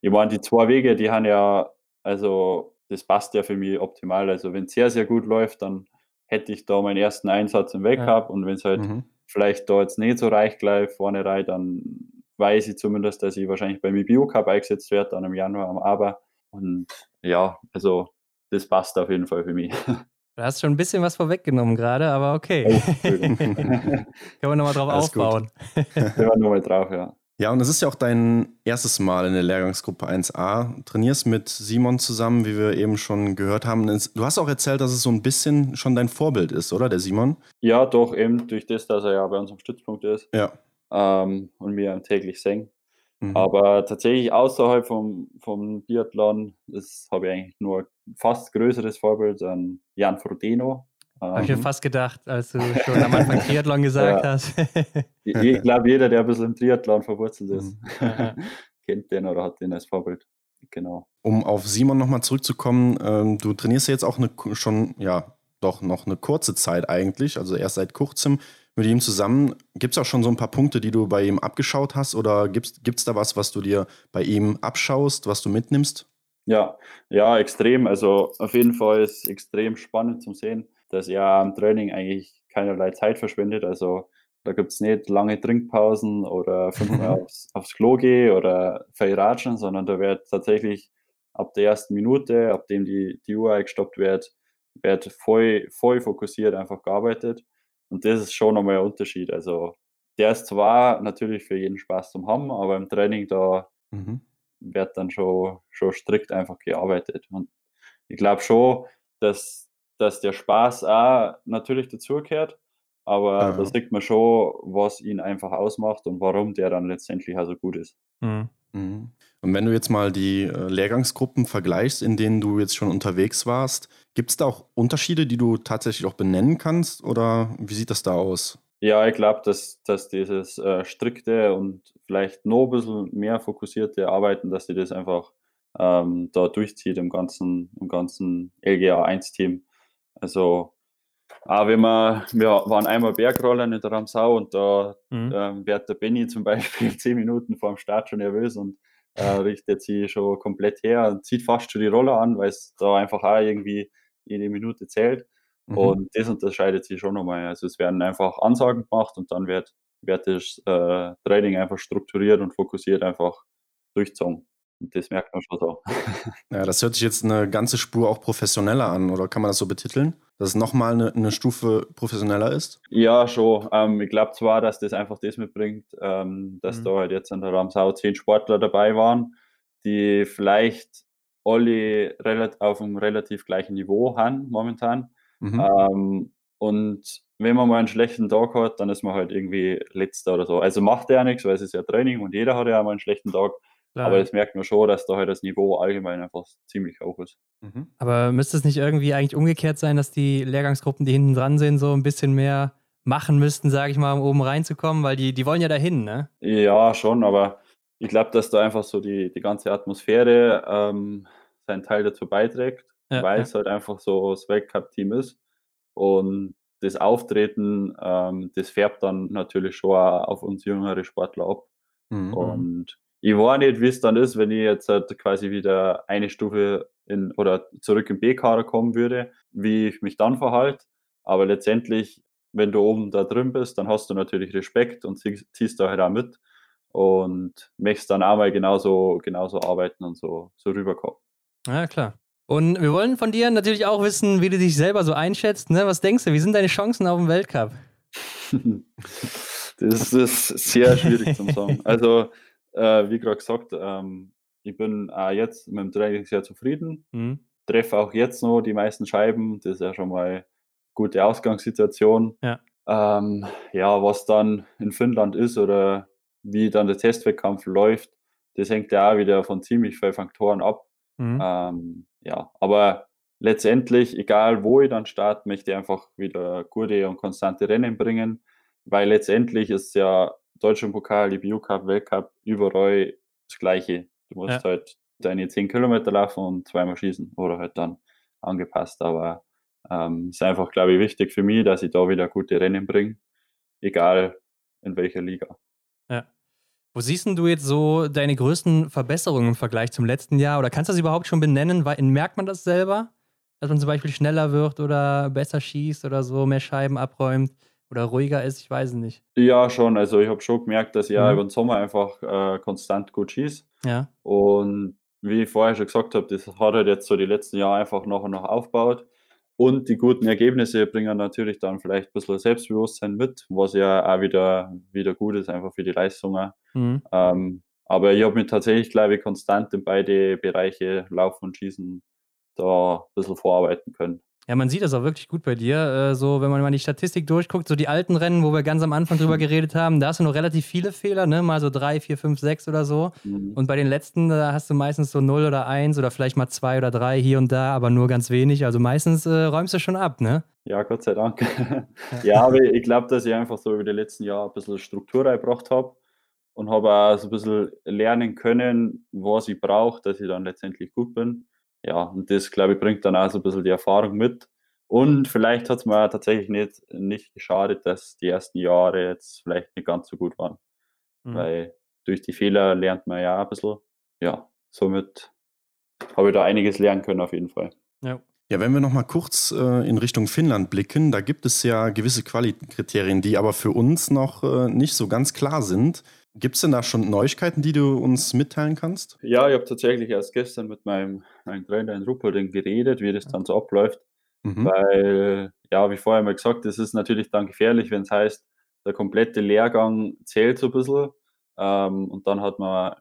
Ich meine, die zwei Wege, die haben ja, also das passt ja für mich optimal. Also wenn es sehr, sehr gut läuft, dann hätte ich da meinen ersten Einsatz im Weg ja. und wenn es halt mhm. vielleicht da jetzt nicht so reich gleich vorne rein, dann weiß ich zumindest, dass ich wahrscheinlich beim IBU Cup eingesetzt werde, dann im Januar am Aber. Und ja, also das passt auf jeden Fall für mich. [laughs] Du hast schon ein bisschen was vorweggenommen gerade, aber okay. Oh, [laughs] Können wir nochmal drauf Alles aufbauen. [laughs] Können wir nochmal drauf, ja. Ja, und es ist ja auch dein erstes Mal in der Lehrgangsgruppe 1a. Trainierst mit Simon zusammen, wie wir eben schon gehört haben. Du hast auch erzählt, dass es so ein bisschen schon dein Vorbild ist, oder, der Simon? Ja, doch, eben durch das, dass er ja bei uns am Stützpunkt ist. Ja. Ähm, und wir täglich singen. Mhm. Aber tatsächlich außerhalb vom, vom Biathlon habe ich eigentlich nur fast größeres Vorbild an Jan Frodeno, habe ich mir fast gedacht, als du schon am Anfang [laughs] Triathlon gesagt ja. hast. ich glaube, jeder, der ein bisschen im Triathlon verwurzelt ist, mhm. [laughs] kennt den oder hat den als Vorbild. Genau. Um auf Simon nochmal zurückzukommen, ähm, du trainierst ja jetzt auch eine, schon, ja, doch noch eine kurze Zeit eigentlich, also erst seit kurzem mit ihm zusammen. Gibt es auch schon so ein paar Punkte, die du bei ihm abgeschaut hast oder gibt es da was, was du dir bei ihm abschaust, was du mitnimmst? Ja, ja, extrem. Also auf jeden Fall ist es extrem spannend zum Sehen dass er am Training eigentlich keinerlei Zeit verschwendet. Also da gibt es nicht lange Trinkpausen oder fünfmal [laughs] aufs, aufs Klo gehen oder Feiratschen, sondern da wird tatsächlich ab der ersten Minute, ab dem die, die Uhr gestoppt wird, wird voll, voll fokussiert einfach gearbeitet. Und das ist schon nochmal ein Unterschied. Also der ist zwar natürlich für jeden Spaß zum haben, aber im Training da mhm. Wird dann schon, schon strikt einfach gearbeitet. Und ich glaube schon, dass dass der Spaß auch natürlich dazugehört, aber ja. da sieht man schon, was ihn einfach ausmacht und warum der dann letztendlich also gut ist. Mhm. mhm. Und wenn du jetzt mal die äh, Lehrgangsgruppen vergleichst, in denen du jetzt schon unterwegs warst, gibt es da auch Unterschiede, die du tatsächlich auch benennen kannst oder wie sieht das da aus? Ja, ich glaube, dass, dass dieses äh, strikte und vielleicht noch ein bisschen mehr fokussierte Arbeiten, dass sie das einfach ähm, da durchzieht im ganzen, im ganzen LGA 1-Team. Also Aber wenn wir, wir waren einmal Bergrollern in der Ramsau und da mhm. ähm, wird der Benny zum [laughs] Beispiel zehn Minuten vor dem Start schon nervös und äh, richtet sie schon komplett her und zieht fast schon die Roller an, weil es da einfach auch irgendwie jede Minute zählt. Mhm. Und das unterscheidet sich schon nochmal. Also es werden einfach Ansagen gemacht und dann wird, wird das äh, Training einfach strukturiert und fokussiert einfach durchzogen. Und das merkt man schon so. [laughs] Ja, das hört sich jetzt eine ganze Spur auch professioneller an, oder kann man das so betiteln? Dass es nochmal eine, eine Stufe professioneller ist? Ja, schon. Ähm, ich glaube zwar, dass das einfach das mitbringt, ähm, dass mhm. da halt jetzt an der Ramsau zehn Sportler dabei waren, die vielleicht alle auf einem relativ gleichen Niveau haben momentan. Mhm. Ähm, und wenn man mal einen schlechten Tag hat, dann ist man halt irgendwie letzter oder so. Also macht ja nichts, weil es ist ja Training und jeder hat ja mal einen schlechten Tag. Klar. Aber das merkt man schon, dass da halt das Niveau allgemein einfach ziemlich hoch ist. Mhm. Aber müsste es nicht irgendwie eigentlich umgekehrt sein, dass die Lehrgangsgruppen, die hinten dran sind, so ein bisschen mehr machen müssten, sage ich mal, um oben reinzukommen? Weil die, die wollen ja dahin, ne? Ja, schon, aber ich glaube, dass da einfach so die, die ganze Atmosphäre ähm, seinen Teil dazu beiträgt, ja, weil ja. es halt einfach so das Weltcup-Team ist. Und das Auftreten, ähm, das färbt dann natürlich schon auf uns jüngere Sportler ab. Mhm. Und ich weiß nicht, wie es dann ist, wenn ich jetzt halt quasi wieder eine Stufe in oder zurück im B-Kader kommen würde, wie ich mich dann verhalte. Aber letztendlich, wenn du oben da drin bist, dann hast du natürlich Respekt und ziehst da halt auch mit und möchtest dann auch mal genauso, genauso arbeiten und so, so rüberkommen. Ja, klar. Und wir wollen von dir natürlich auch wissen, wie du dich selber so einschätzt. Ne? Was denkst du, wie sind deine Chancen auf dem Weltcup? [laughs] das ist sehr schwierig zu sagen. [laughs] Also, äh, wie gerade gesagt, ähm, ich bin auch jetzt mit dem Training sehr zufrieden. Mhm. Treffe auch jetzt noch die meisten Scheiben. Das ist ja schon mal eine gute Ausgangssituation. Ja. Ähm, ja, was dann in Finnland ist oder wie dann der Testwettkampf läuft, das hängt ja auch wieder von ziemlich vielen Faktoren ab. Mhm. Ähm, ja, aber letztendlich, egal wo ich dann starte, möchte ich einfach wieder gute und konstante Rennen bringen, weil letztendlich ist ja Deutschen Pokal, IBU Cup, Weltcup, überall das Gleiche. Du musst ja. halt deine 10 Kilometer laufen und zweimal schießen oder halt dann angepasst. Aber ähm, ist einfach, glaube ich, wichtig für mich, dass ich da wieder gute Rennen bringe, egal in welcher Liga. Wo siehst du jetzt so deine größten Verbesserungen im Vergleich zum letzten Jahr? Oder kannst du das überhaupt schon benennen? Merkt man das selber? Dass man zum Beispiel schneller wird oder besser schießt oder so, mehr Scheiben abräumt? oder ruhiger ist, ich weiß es nicht. Ja, schon. Also ich habe schon gemerkt, dass ich ja mhm. über den Sommer einfach äh, konstant gut schieße. Ja. Und wie ich vorher schon gesagt habe, das hat halt jetzt so die letzten Jahre einfach noch und noch aufgebaut. Und die guten Ergebnisse bringen natürlich dann vielleicht ein bisschen Selbstbewusstsein mit, was ja auch wieder, wieder gut ist, einfach für die Leistungen. Mhm. Ähm, aber ich habe mich tatsächlich, glaube ich, konstant in beide Bereiche Laufen und Schießen da ein bisschen vorarbeiten können. Ja, man sieht das auch wirklich gut bei dir. Äh, so, wenn man mal die Statistik durchguckt, so die alten Rennen, wo wir ganz am Anfang drüber geredet haben, da hast du noch relativ viele Fehler, ne? Mal so drei, vier, fünf, sechs oder so. Mhm. Und bei den letzten, da hast du meistens so null oder eins oder vielleicht mal zwei oder drei hier und da, aber nur ganz wenig. Also meistens äh, räumst du schon ab, ne? Ja, Gott sei Dank. [laughs] ja, aber ich glaube, dass ich einfach so über die letzten Jahre ein bisschen Struktur reingebracht habe und habe auch so ein bisschen lernen können, was ich brauche, dass ich dann letztendlich gut bin ja, und das, glaube ich, bringt dann auch so ein bisschen die Erfahrung mit. Und vielleicht hat es mir tatsächlich nicht, nicht geschadet, dass die ersten Jahre jetzt vielleicht nicht ganz so gut waren. Mhm. Weil durch die Fehler lernt man ja ein bisschen. Ja, somit habe ich da einiges lernen können auf jeden Fall. Ja. Ja, wenn wir noch mal kurz äh, in Richtung Finnland blicken, da gibt es ja gewisse Qualikriterien, die aber für uns noch äh, nicht so ganz klar sind. Gibt es denn da schon Neuigkeiten, die du uns mitteilen kannst? Ja, ich habe tatsächlich erst gestern mit meinem, meinem Trainer in Ruppolding geredet, wie das dann so abläuft. Mhm. Weil, ja, wie vorher mal gesagt, das ist natürlich dann gefährlich, wenn es heißt, der komplette Lehrgang zählt so ein bisschen. Ähm, und dann hat man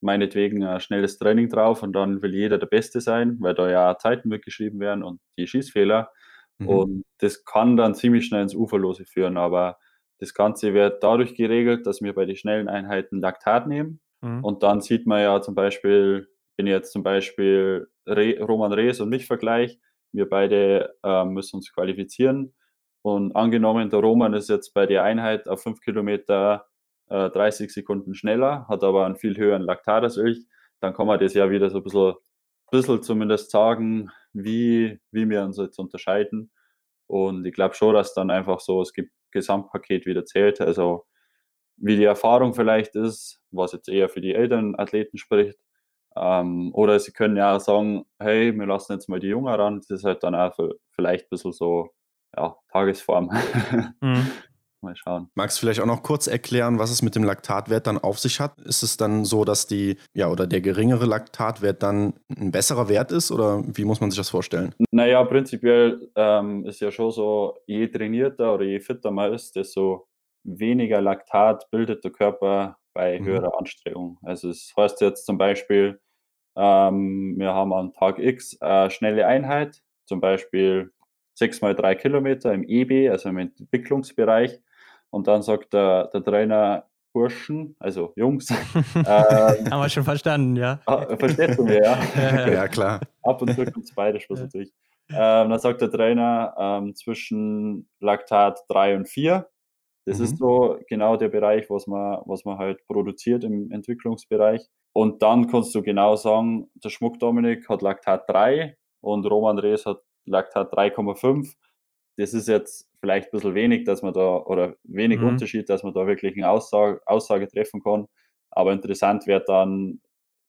meinetwegen ein schnelles Training drauf und dann will jeder der Beste sein, weil da ja Zeiten mitgeschrieben werden und die Schießfehler. Mhm. Und das kann dann ziemlich schnell ins Uferlose führen. Aber das Ganze wird dadurch geregelt, dass wir bei den schnellen Einheiten Laktat nehmen. Mhm. Und dann sieht man ja zum Beispiel, wenn ich jetzt zum Beispiel Re Roman Rees und mich vergleiche, wir beide äh, müssen uns qualifizieren. Und angenommen, der Roman ist jetzt bei der Einheit auf 5 Kilometer äh, 30 Sekunden schneller, hat aber einen viel höheren Laktat als ich, dann kann man das ja wieder so ein bisschen, bisschen zumindest sagen, wie, wie wir uns jetzt unterscheiden. Und ich glaube schon, dass dann einfach so das Gesamtpaket wieder zählt. Also wie die Erfahrung vielleicht ist, was jetzt eher für die älteren Athleten spricht. Ähm, oder sie können ja auch sagen, hey, wir lassen jetzt mal die Jungen ran. Das ist halt dann auch vielleicht ein bisschen so ja, Tagesform. Mhm. [laughs] Mal schauen. Magst du vielleicht auch noch kurz erklären, was es mit dem Laktatwert dann auf sich hat? Ist es dann so, dass die, ja, oder der geringere Laktatwert dann ein besserer Wert ist oder wie muss man sich das vorstellen? Naja, prinzipiell ähm, ist ja schon so, je trainierter oder je fitter man ist, desto weniger Laktat bildet der Körper bei mhm. höherer mhm. Anstrengung. Also es das heißt jetzt zum Beispiel, ähm, wir haben an Tag X eine schnelle Einheit, zum Beispiel 6 mal 3 Kilometer im EB, also im Entwicklungsbereich. Und dann sagt der, der Trainer, Burschen, also Jungs. [laughs] ähm, Haben wir schon verstanden, ja. Ah, verstehst du mir, [laughs] ja? ja, klar. Ab und zu kommt es beide Spaß natürlich. Ähm, dann sagt der Trainer ähm, zwischen Laktat 3 und 4. Das mhm. ist so genau der Bereich, was man, was man halt produziert im Entwicklungsbereich. Und dann kannst du genau sagen, der Schmuck Dominik hat Laktat 3 und Roman Rees hat Laktat 3,5 das ist jetzt vielleicht ein bisschen wenig, dass man da, oder wenig mhm. Unterschied, dass man da wirklich eine Aussage, Aussage treffen kann. Aber interessant wird dann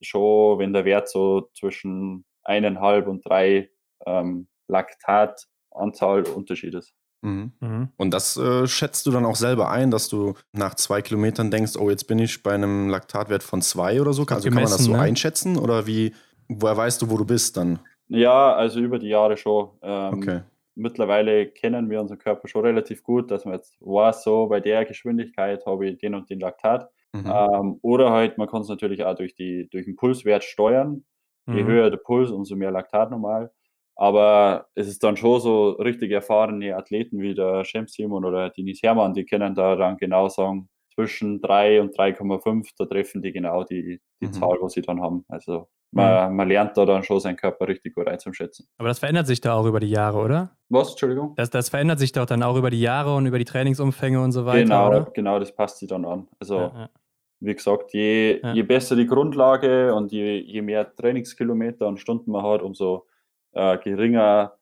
schon, wenn der Wert so zwischen eineinhalb und drei ähm, Laktatanzahl Unterschied ist. Mhm. Mhm. Und das äh, schätzt du dann auch selber ein, dass du nach zwei Kilometern denkst, oh, jetzt bin ich bei einem Laktatwert von zwei oder so. Also gemessen, kann man das so ne? einschätzen oder wie, woher weißt du, wo du bist dann? Ja, also über die Jahre schon. Ähm, okay mittlerweile kennen wir unseren Körper schon relativ gut, dass man jetzt weiß, so bei der Geschwindigkeit habe ich den und den Laktat. Mhm. Ähm, oder halt, man kann es natürlich auch durch, die, durch den Pulswert steuern. Je mhm. höher der Puls, umso mehr Laktat normal. Aber es ist dann schon so richtig erfahrene Athleten wie der Shemp Simon oder Denis Hermann, die können da dann genau sagen, zwischen 3 und 3,5, da treffen die genau die, die mhm. Zahl, was sie dann haben. Also man, mhm. man, lernt da dann schon seinen Körper richtig gut einzuschätzen. Aber das verändert sich da auch über die Jahre, oder? Was, Entschuldigung? Das, das verändert sich doch dann auch über die Jahre und über die Trainingsumfänge und so weiter, genau, oder? Genau, das passt sich dann an. Also, ja, ja. wie gesagt, je, ja. je besser die Grundlage und je, je mehr Trainingskilometer und Stunden man hat, umso äh, geringer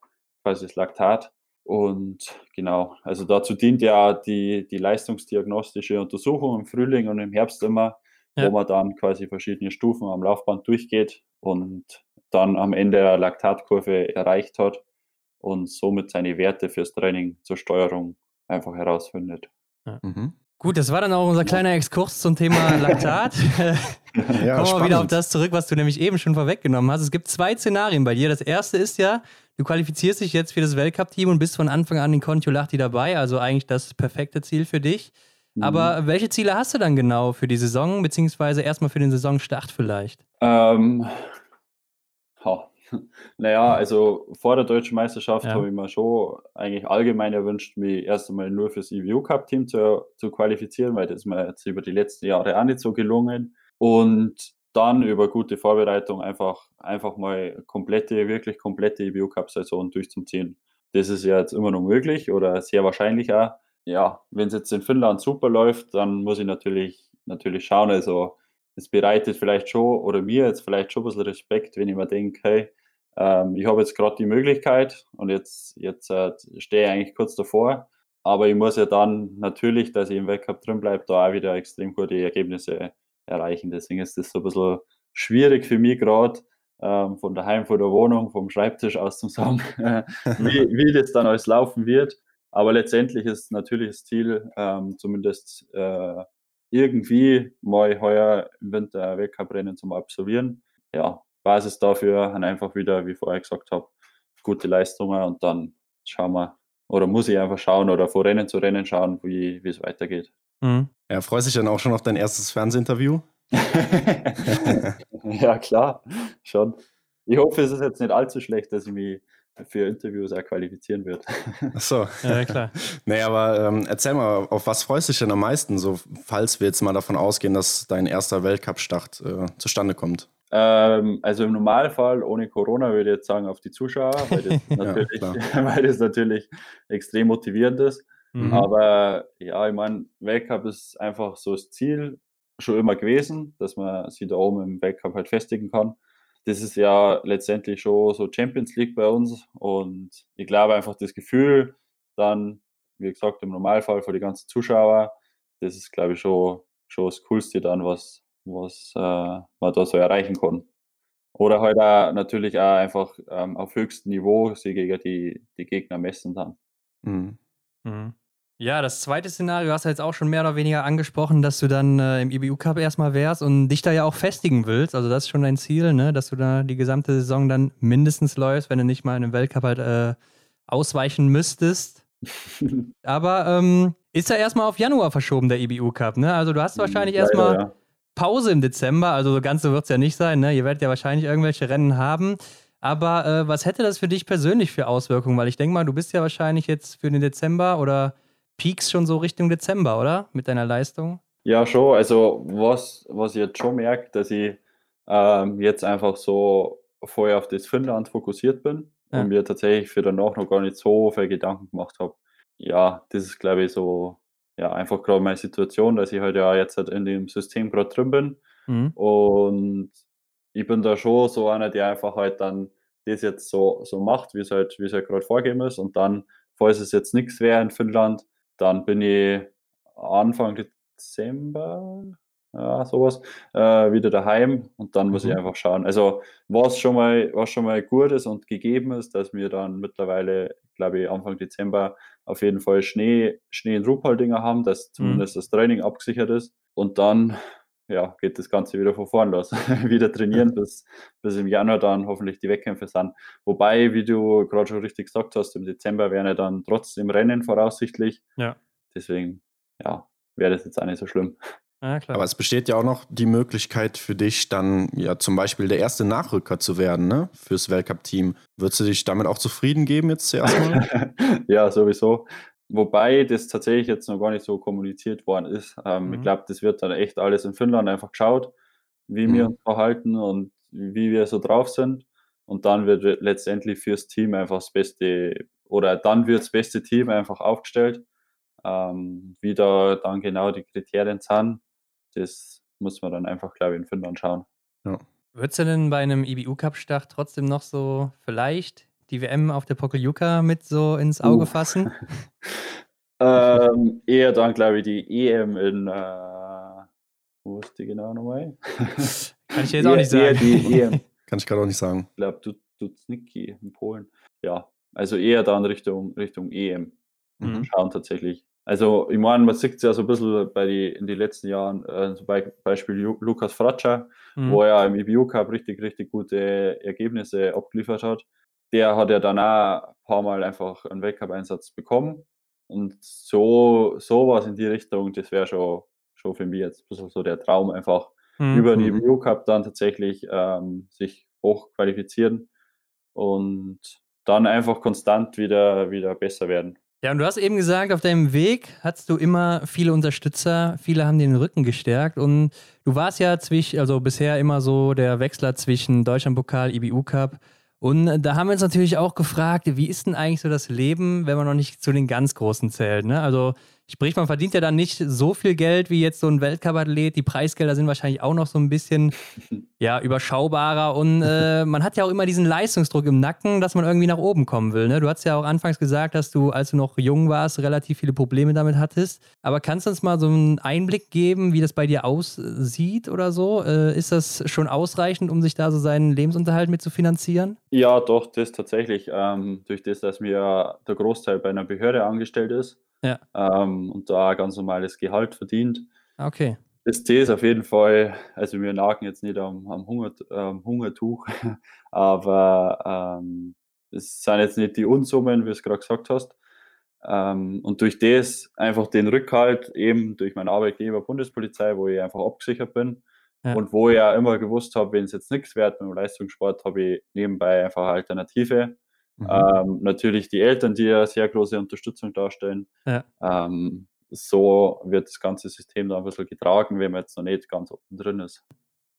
quasi das Laktat. Und genau, also dazu dient ja die, die leistungsdiagnostische Untersuchung im Frühling und im Herbst immer, ja. wo man dann quasi verschiedene Stufen am Laufband durchgeht und dann am Ende eine Laktatkurve erreicht hat und somit seine Werte fürs Training zur Steuerung einfach herausfindet. Ja. Mhm. Gut, das war dann auch unser kleiner Exkurs zum Thema [laughs] Laktat. [laughs] ja, Kommen wir wieder auf das zurück, was du nämlich eben schon vorweggenommen hast. Es gibt zwei Szenarien bei dir. Das erste ist ja, du qualifizierst dich jetzt für das Weltcup-Team und bist von Anfang an in Kontiolahti dabei, also eigentlich das perfekte Ziel für dich. Aber mhm. welche Ziele hast du dann genau für die Saison, beziehungsweise erstmal für den Saisonstart vielleicht? Ähm, oh. [laughs] Naja, also vor der deutschen Meisterschaft ja. habe ich mir schon eigentlich allgemein erwünscht, mich erst einmal nur fürs EVU Cup Team zu, zu qualifizieren, weil das ist mir jetzt über die letzten Jahre auch nicht so gelungen. Und dann über gute Vorbereitung einfach, einfach mal komplette, wirklich komplette EVU Cup Saison durchzuziehen. Das ist ja jetzt immer noch möglich oder sehr wahrscheinlich auch ja, wenn es jetzt in Finnland super läuft, dann muss ich natürlich, natürlich schauen. Also es bereitet vielleicht schon oder mir jetzt vielleicht schon ein bisschen Respekt, wenn ich mir denke, hey, ähm, ich habe jetzt gerade die Möglichkeit und jetzt, jetzt äh, stehe ich eigentlich kurz davor. Aber ich muss ja dann natürlich, dass ich im Weltcup drin bleibe, da auch wieder extrem gute Ergebnisse erreichen. Deswegen ist das so ein bisschen schwierig für mich gerade, ähm, von daheim, von der Wohnung, vom Schreibtisch aus zu sagen, [laughs] wie, wie das dann alles laufen wird. Aber letztendlich ist natürlich das Ziel, ähm, zumindest äh, irgendwie mal heuer im Winter Weltcuprennen zum Absolvieren. Ja, Basis dafür dann einfach wieder, wie vorher gesagt habe, gute Leistungen und dann schauen wir, oder muss ich einfach schauen oder von Rennen zu Rennen schauen, wie, wie es weitergeht. Mhm. Ja, freust dich dann auch schon auf dein erstes Fernsehinterview? [laughs] ja, klar, schon. Ich hoffe, es ist jetzt nicht allzu schlecht, dass ich mich für Interviews auch qualifizieren wird. [laughs] Ach so. Ja, klar. [laughs] nee, aber ähm, erzähl mal, auf was freust du dich denn am meisten, so falls wir jetzt mal davon ausgehen, dass dein erster Weltcup-Start äh, zustande kommt? Ähm, also im Normalfall ohne Corona würde ich jetzt sagen auf die Zuschauer, weil das [laughs] natürlich, ja, weil das natürlich extrem motivierend ist. Mhm. Aber ja, ich meine, Weltcup ist einfach so das Ziel schon immer gewesen, dass man sich da oben im Weltcup halt festigen kann das ist ja letztendlich schon so Champions League bei uns und ich glaube einfach das Gefühl, dann, wie gesagt, im Normalfall für die ganzen Zuschauer. Das ist, glaube ich, schon, schon das Coolste dann, was, was äh, man da so erreichen kann. Oder halt auch natürlich auch einfach ähm, auf höchstem Niveau sie gegen die, die Gegner messen dann. Mhm. Mhm. Ja, das zweite Szenario hast du jetzt auch schon mehr oder weniger angesprochen, dass du dann äh, im IBU Cup erstmal wärst und dich da ja auch festigen willst. Also das ist schon dein Ziel, ne? dass du da die gesamte Saison dann mindestens läufst, wenn du nicht mal in einem Weltcup halt äh, ausweichen müsstest. [laughs] Aber ähm, ist ja erstmal auf Januar verschoben, der IBU Cup, ne? Also du hast wahrscheinlich erstmal ja. Pause im Dezember, also so ganz so wird es ja nicht sein, ne? Ihr werdet ja wahrscheinlich irgendwelche Rennen haben. Aber äh, was hätte das für dich persönlich für Auswirkungen? Weil ich denke mal, du bist ja wahrscheinlich jetzt für den Dezember oder Peaks schon so Richtung Dezember, oder? Mit deiner Leistung? Ja, schon. Also, was, was ich jetzt schon merke, dass ich ähm, jetzt einfach so vorher auf das Finnland fokussiert bin ja. und mir tatsächlich für danach noch gar nicht so viel Gedanken gemacht habe. Ja, das ist, glaube ich, so, ja, einfach gerade meine Situation, dass ich halt ja jetzt halt in dem System gerade drin bin. Mhm. Und ich bin da schon so einer, der einfach halt dann das jetzt so, so macht, wie es halt, wie es halt gerade vorgegeben ist. Und dann, falls es jetzt nichts wäre in Finnland, dann bin ich Anfang Dezember, ja, sowas, äh, wieder daheim und dann muss mhm. ich einfach schauen. Also was schon mal, was schon mal gut ist und gegeben ist, dass wir dann mittlerweile, glaube ich, Anfang Dezember auf jeden Fall Schnee, Schnee in Rupoldinger haben, dass mhm. zumindest mhm. das Training abgesichert ist. Und dann ja, geht das Ganze wieder von vorn los. [laughs] wieder trainieren, bis, bis im Januar dann hoffentlich die Wettkämpfe sind. Wobei, wie du gerade schon richtig gesagt hast, im Dezember wären ja dann trotzdem Rennen voraussichtlich. Ja. Deswegen, ja, wäre das jetzt auch nicht so schlimm. Ja, Aber es besteht ja auch noch die Möglichkeit für dich, dann ja zum Beispiel der erste Nachrücker zu werden, ne? Fürs Weltcup-Team. Würdest du dich damit auch zufrieden geben jetzt zuerst mal? [laughs] ja, sowieso. Wobei das tatsächlich jetzt noch gar nicht so kommuniziert worden ist. Ähm, mhm. Ich glaube, das wird dann echt alles in Finnland einfach geschaut, wie mhm. wir uns verhalten und wie wir so drauf sind. Und dann wird letztendlich fürs Team einfach das beste, oder dann wird das beste Team einfach aufgestellt. Ähm, wie da dann genau die Kriterien sind, das muss man dann einfach, glaube ich, in Finnland schauen. Ja. Würdest du denn bei einem IBU-Cup-Start trotzdem noch so vielleicht die WM auf der Pokeljuka mit so ins Auge uh. fassen? [laughs] ähm, eher dann, glaube ich, die EM in, äh, wo ist die genau nochmal? [laughs] Kann ich jetzt auch nicht sagen. die EM. [laughs] Kann ich gerade auch nicht sagen. Ich glaube, du Dudnicki in Polen. Ja, also eher dann Richtung, Richtung EM mhm. schauen tatsächlich. Also, ich meine, man sieht es ja so ein bisschen bei die, in den letzten Jahren, äh, zum Beispiel Lukas Fratscher, mhm. wo er im IBU Cup richtig, richtig gute Ergebnisse abgeliefert hat der hat ja danach ein paar Mal einfach einen Weltcup-Einsatz bekommen. Und so sowas in die Richtung, das wäre schon, schon für mich jetzt ein bisschen so der Traum, einfach mhm. über die EU Cup dann tatsächlich ähm, sich hochqualifizieren und dann einfach konstant wieder, wieder besser werden. Ja, und du hast eben gesagt, auf deinem Weg hattest du immer viele Unterstützer, viele haben den Rücken gestärkt und du warst ja zwischen, also bisher immer so der Wechsler zwischen Deutschlandpokal, IBU Cup und äh, da haben wir uns natürlich auch gefragt, wie ist denn eigentlich so das Leben, wenn man noch nicht zu den ganz Großen zählt? Ne? Also Sprich, man verdient ja dann nicht so viel Geld wie jetzt so ein Weltcup-Athlet. Die Preisgelder sind wahrscheinlich auch noch so ein bisschen [laughs] ja, überschaubarer. Und äh, man hat ja auch immer diesen Leistungsdruck im Nacken, dass man irgendwie nach oben kommen will. Ne? Du hast ja auch anfangs gesagt, dass du, als du noch jung warst, relativ viele Probleme damit hattest. Aber kannst du uns mal so einen Einblick geben, wie das bei dir aussieht oder so? Äh, ist das schon ausreichend, um sich da so seinen Lebensunterhalt mit zu finanzieren? Ja, doch, das tatsächlich. Ähm, durch das, dass mir der Großteil bei einer Behörde angestellt ist, ja. Ähm, und da ganz normales Gehalt verdient. Okay. Das T ist auf jeden Fall, also wir nagen jetzt nicht am, am Hunger, ähm, Hungertuch, [laughs] aber ähm, es sind jetzt nicht die Unsummen, wie du es gerade gesagt hast. Ähm, und durch das einfach den Rückhalt eben durch meinen Arbeitgeber Bundespolizei, wo ich einfach abgesichert bin ja. und wo ich ja immer gewusst habe, wenn es jetzt nichts wert mit dem Leistungssport, habe ich nebenbei einfach eine Alternative Mhm. Ähm, natürlich die Eltern, die ja sehr große Unterstützung darstellen. Ja. Ähm, so wird das ganze System da ein bisschen getragen, wenn man jetzt noch nicht ganz unten drin ist.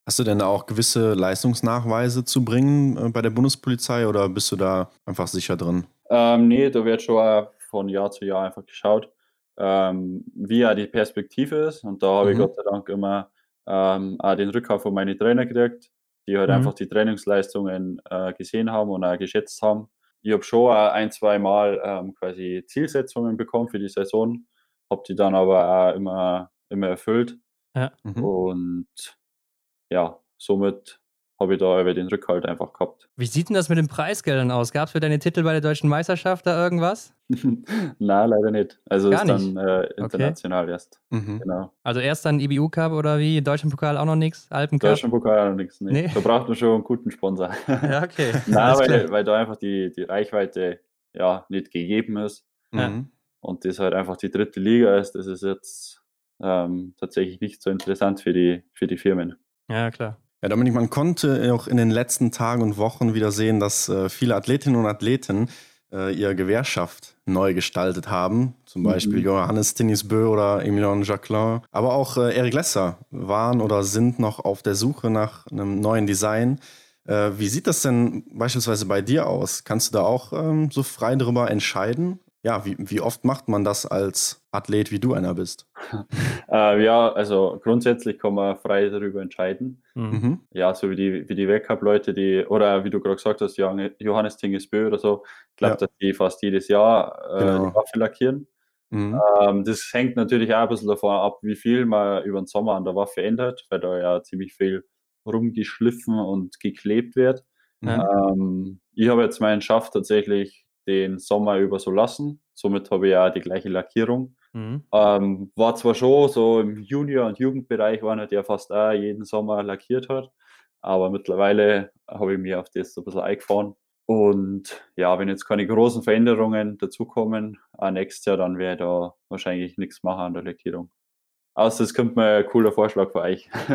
Hast du denn auch gewisse Leistungsnachweise zu bringen äh, bei der Bundespolizei oder bist du da einfach sicher drin? Ähm, nee, da wird schon von Jahr zu Jahr einfach geschaut, ähm, wie ja die Perspektive ist. Und da habe mhm. ich Gott sei Dank immer ähm, auch den Rückkauf von meinen Trainer gekriegt, die halt mhm. einfach die Trainingsleistungen äh, gesehen haben und auch geschätzt haben ich habe schon ein, zwei Mal ähm, quasi Zielsetzungen bekommen für die Saison, habe die dann aber auch immer, immer erfüllt. Ja. Mhm. Und ja, somit habe ich da über den Rückhalt einfach gehabt. Wie sieht denn das mit den Preisgeldern aus? Gab es für deine Titel bei der deutschen Meisterschaft da irgendwas? [laughs] Nein, leider nicht. Also Gar ist nicht. dann äh, international okay. erst. Mhm. Genau. Also erst dann IBU Cup oder wie? Deutschen Pokal auch noch nichts? Alpen Cup? Deutschen Pokal auch noch nichts. Nee. nee. Da braucht man schon einen guten Sponsor. Ja, okay. [laughs] Nein, weil, weil da einfach die, die Reichweite ja nicht gegeben ist. Mhm. Und das halt einfach die dritte Liga ist, das ist jetzt ähm, tatsächlich nicht so interessant für die, für die Firmen. Ja, klar. Ja, Dominik, man konnte auch in den letzten Tagen und Wochen wieder sehen, dass äh, viele Athletinnen und Athleten äh, ihre Gewehrschaft neu gestaltet haben. Zum Beispiel mhm. Johannes Tinisbö oder Emilion Jacquelin. Aber auch äh, Eric Lesser waren oder sind noch auf der Suche nach einem neuen Design. Äh, wie sieht das denn beispielsweise bei dir aus? Kannst du da auch ähm, so frei darüber entscheiden? Ja, wie, wie oft macht man das als Athlet, wie du einer bist? [laughs] äh, ja, also grundsätzlich kann man frei darüber entscheiden. Mhm. Ja, so wie die, wie die Weltcup-Leute, die, oder wie du gerade gesagt hast, Johannes Tingesbö oder so, ich glaube, ja. dass die fast jedes Jahr äh, genau. die Waffe lackieren. Mhm. Ähm, das hängt natürlich auch ein bisschen davon ab, wie viel man über den Sommer an der Waffe ändert, weil da ja ziemlich viel rumgeschliffen und geklebt wird. Mhm. Ähm, ich habe jetzt meinen Schaft tatsächlich den Sommer über so lassen. Somit habe ich ja die gleiche Lackierung. Mhm. Ähm, war zwar schon so im Junior- und Jugendbereich, war nicht der fast auch jeden Sommer lackiert hat, aber mittlerweile habe ich mir auf das so ein bisschen eingefahren. Und ja, wenn jetzt keine großen Veränderungen dazukommen, nächstes Jahr, dann werde ich da wahrscheinlich nichts machen an der Lackierung. Außer es kommt mal ein cooler Vorschlag für euch. [laughs]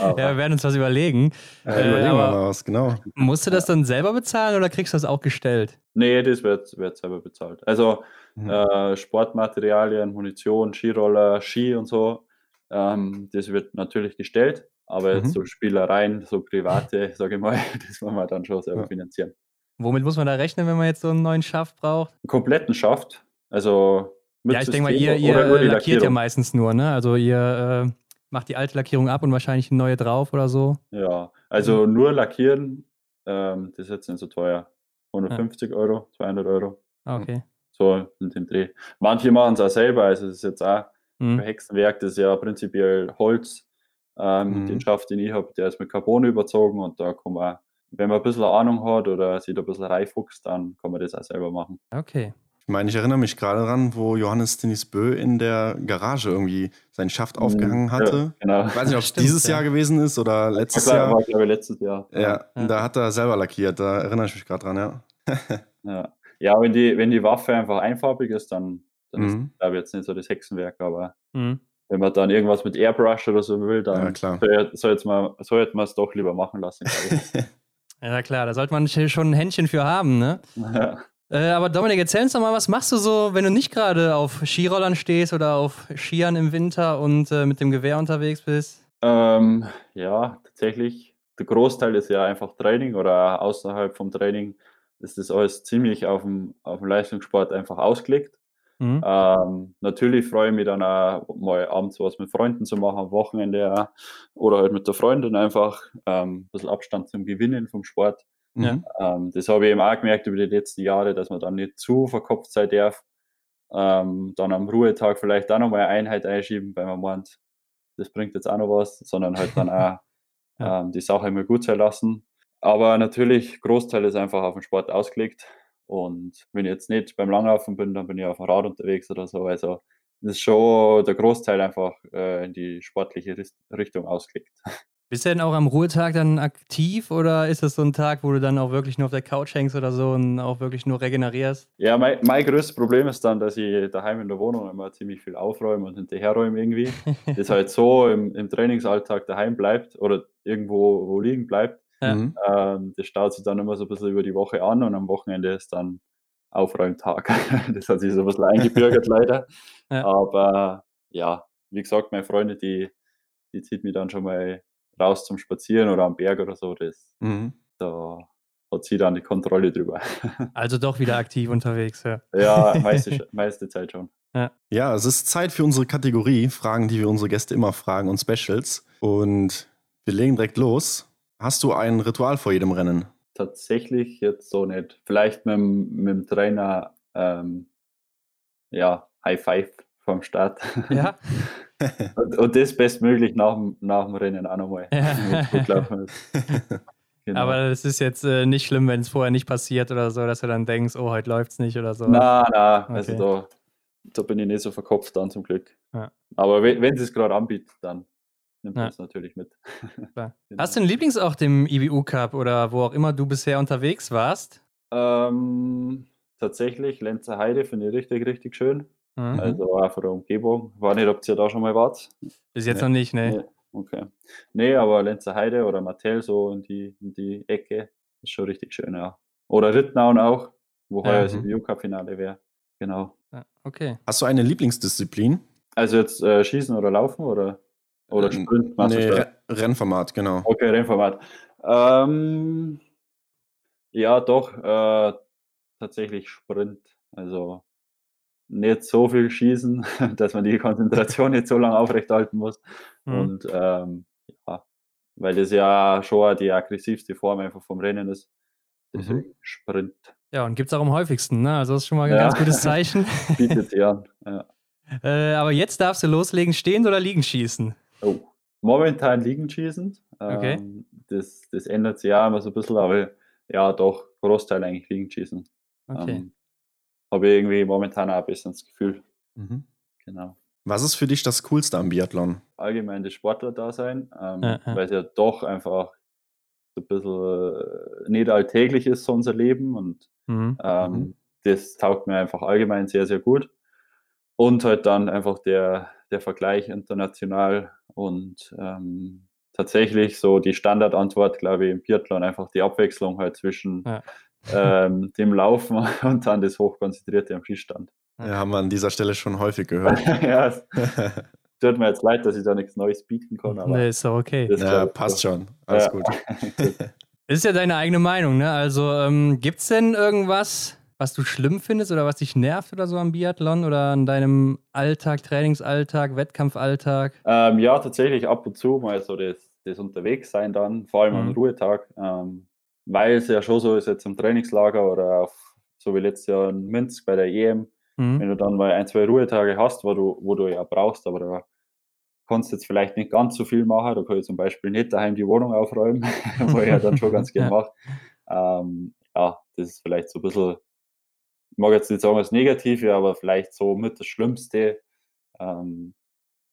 ja, wir werden uns was überlegen. Ja, äh, überlegen wir mal was, genau. Musst du das dann selber bezahlen oder kriegst du das auch gestellt? Nee, das wird, wird selber bezahlt. Also mhm. äh, Sportmaterialien, Munition, Skiroller, Ski und so, ähm, das wird natürlich gestellt. Aber jetzt mhm. so Spielereien, so private, [laughs] sage ich mal, das wollen wir dann schon selber ja. finanzieren. Womit muss man da rechnen, wenn man jetzt so einen neuen Schaft braucht? Einen kompletten Schaft. Also ja, ich denke mal, ihr, ihr lackiert ja meistens nur, ne? Also ihr äh, macht die alte Lackierung ab und wahrscheinlich eine neue drauf oder so. Ja, also mhm. nur lackieren, ähm, das ist jetzt nicht so teuer. 150 ja. Euro, 200 Euro. Ah, okay. So in den Dreh. Manche machen es auch selber, also das ist jetzt auch mhm. Hexenwerk, das ist ja prinzipiell Holz. Ähm, mhm. Den Schaft, den ich habe, der ist mit Carbon überzogen und da kann man, wenn man ein bisschen Ahnung hat oder sich da ein bisschen reinfuchst, dann kann man das auch selber machen. Okay. Ich meine, ich erinnere mich gerade daran, wo Johannes Dennis Bö in der Garage irgendwie seinen Schaft mhm. aufgehangen hatte. Ja, genau. Ich weiß nicht, ob es [laughs] dieses ja. Jahr gewesen ist oder letztes klar, Jahr. War, glaube ich, letztes Jahr. Ja, ja. Und da hat er selber lackiert, da erinnere ich mich gerade dran, ja. [laughs] ja. Ja, wenn die, wenn die Waffe einfach einfarbig ist, dann, dann mhm. ist, glaube ich, jetzt nicht so das Hexenwerk, aber mhm. wenn man dann irgendwas mit Airbrush oder so will, dann ja, soll, sollte man es doch lieber machen lassen, [laughs] Ja, klar, da sollte man schon ein Händchen für haben, ne? Ja. Äh, aber Dominik, erzähl uns doch mal, was machst du so, wenn du nicht gerade auf Skirollern stehst oder auf Skiern im Winter und äh, mit dem Gewehr unterwegs bist? Ähm, ja, tatsächlich. Der Großteil ist ja einfach Training oder außerhalb vom Training ist das alles ziemlich auf dem, auf dem Leistungssport einfach ausgelegt. Mhm. Ähm, natürlich freue ich mich dann auch mal abends was mit Freunden zu machen, am Wochenende auch, oder halt mit der Freundin einfach ähm, ein bisschen Abstand zum Gewinnen vom Sport. Ja. Ähm, das habe ich eben auch gemerkt über die letzten Jahre, dass man dann nicht zu verkopft sein darf. Ähm, dann am Ruhetag vielleicht auch nochmal eine Einheit einschieben, weil man meint, das bringt jetzt auch noch was, sondern halt dann [laughs] auch ja. ähm, die Sache immer gut sein lassen. Aber natürlich, Großteil ist einfach auf den Sport ausgelegt. Und wenn ich jetzt nicht beim Langlaufen bin, dann bin ich auf dem Rad unterwegs oder so. Also das ist schon der Großteil einfach äh, in die sportliche Richtung ausgelegt. [laughs] Bist du denn auch am Ruhetag dann aktiv oder ist das so ein Tag, wo du dann auch wirklich nur auf der Couch hängst oder so und auch wirklich nur regenerierst? Ja, mein, mein größtes Problem ist dann, dass ich daheim in der Wohnung immer ziemlich viel aufräume und hinterherräume irgendwie. [laughs] das halt so im, im, Trainingsalltag daheim bleibt oder irgendwo wo liegen bleibt. Ja. Mhm. Ähm, das staut sich dann immer so ein bisschen über die Woche an und am Wochenende ist dann Aufräumtag. [laughs] das hat sich so ein bisschen eingebürgert [laughs] leider. Ja. Aber ja, wie gesagt, meine Freunde, die, die zieht mich dann schon mal raus zum Spazieren oder am Berg oder so, das, mhm. da hat sie dann die Kontrolle drüber. [laughs] Also doch wieder aktiv unterwegs, ja. Ja, [laughs] meiste, meiste Zeit schon. Ja. ja, es ist Zeit für unsere Kategorie, Fragen, die wir unsere Gäste immer fragen und Specials. Und wir legen direkt los. Hast du ein Ritual vor jedem Rennen? tatsächlich jetzt so nicht. Vielleicht mit, mit dem Trainer, ähm, ja, High Five vom Start. Ja. [laughs] und, und, das bestmöglich nach, nach dem Rennen auch nochmal. Ja. [laughs] Genau. Aber das ist jetzt äh, nicht schlimm, wenn es vorher nicht passiert oder so, dass du dann denkst, oh, heute läuft es nicht oder so. Na, na, okay. also da, da bin ich nicht so verkopft dann zum Glück. Ja. Aber wenn, sie es gerade anbietet, dann nimmt ja. das natürlich mit. genau. [laughs] Hast du einen Lieblingsort im IBU Cup oder wo auch immer du bisher unterwegs warst? Ähm, tatsächlich, Lenzer Heide finde ich richtig, richtig schön. Mhm. Also auch von der Umgebung. War nicht, ob ihr da schon mal wart. Bis jetzt nee. noch nicht, ne? Nee. Okay. Nee, aber Lenzer Heide oder Martell so in die, in die Ecke ist schon richtig schön, ja. Oder Rittnauen auch, wo ja, heuer das mhm. EU-Cup-Finale wäre. Genau. Ja, okay. Hast du eine Lieblingsdisziplin? Also jetzt äh, Schießen oder Laufen oder, oder äh, Sprint? Nee, Re Rennformat, genau. Okay, Rennformat. Ähm, ja, doch, äh, tatsächlich Sprint. Also nicht so viel schießen, [laughs] dass man die Konzentration nicht so lange aufrechterhalten muss. Mhm. Und ähm, ja, weil das ja schon die aggressivste Form einfach vom Rennen ist. Deswegen mhm. Sprint. Ja, und gibt es auch am häufigsten, ne? Also das ist schon mal ein ja. ganz gutes [laughs] Zeichen. Bietet ja. ja. [laughs] Äh, aber jetzt darfst du loslegen, stehen oder liegen schießen? Oh, momentan liegen schießen. Okay. Ähm, das, das ändert sich ja immer so ein bisschen, aber ja, doch, Großteil eigentlich liegen schießen. Okay. Ähm, habe ich irgendwie momentan auch ein bisschen das Gefühl. Mhm. Genau. Was ist für dich das Coolste am Biathlon? Allgemein das Sportler-Dasein, ähm, ja, ja. weil es ja doch einfach so ein bisschen äh, nicht alltäglich ist, so unser Leben und mhm. Ähm, mhm. das taugt mir einfach allgemein sehr, sehr gut. Und halt dann einfach der, der Vergleich international und ähm, tatsächlich so die Standardantwort, glaube ich, im Biathlon einfach die Abwechslung halt zwischen ja ähm, dem Laufen [laughs] und dann das Hochkonzentrierte am Schießstand. Ja, haben wir an dieser Stelle schon häufig gehört. [laughs] ja, es [laughs] tut mir jetzt leid, dass ich da nichts Neues bieten kann. Aber nee, ist doch okay. Ja, passt schon. Alles ja. gut. ist ja deine eigene Meinung, ne? Also ähm, gibt es denn irgendwas, was du schlimm findest oder was dich nervt oder so am Biathlon oder an deinem Alltag, Trainingsalltag, Wettkampfalltag? Ähm, ja, tatsächlich ab und zu mal so das, das Unterwegssein dann, vor allem mhm. am Ruhetag. Ähm, weil es ja schon so ist, jetzt im Trainingslager oder auf, so wie letztes Jahr in Minsk bei der EM, mhm. wenn du dann mal ein, zwei Ruhetage hast, wo du, wo du ja brauchst, aber da kannst du jetzt vielleicht nicht ganz so viel machen. Da kann ich zum Beispiel nicht daheim die Wohnung aufräumen, [laughs] wo ich ja dann schon [laughs] ganz gerne mache. Ähm, ja, das ist vielleicht so ein bisschen, ich mag jetzt nicht sagen das Negative, aber vielleicht so mit das Schlimmste. Ähm,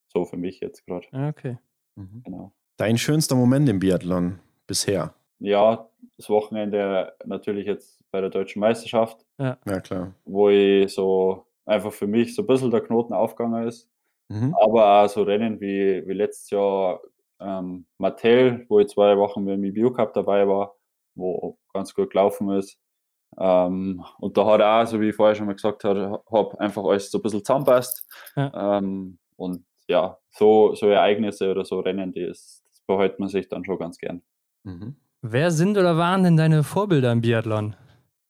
so für mich jetzt gerade. Okay. Mhm. Genau. Dein schönster Moment im Biathlon bisher? Ja, das Wochenende natürlich jetzt bei der deutschen Meisterschaft. Ja, ja klar. Wo ich so einfach für mich so ein bisschen der Knoten aufgegangen ist. Mhm. Aber auch so Rennen wie, wie letztes Jahr ähm, Mattel, wo ich zwei Wochen mit dem IBU Cup dabei war, wo ganz gut gelaufen ist. Ähm, und da hat auch, so wie ich vorher schon mal gesagt habe, hab einfach alles so ein bisschen zusammenpasst. Ja. Ähm, und ja, so, so Ereignisse oder so Rennen, die ist, das behält man sich dann schon ganz gern. Mhm. Wer sind oder waren denn deine Vorbilder im Biathlon?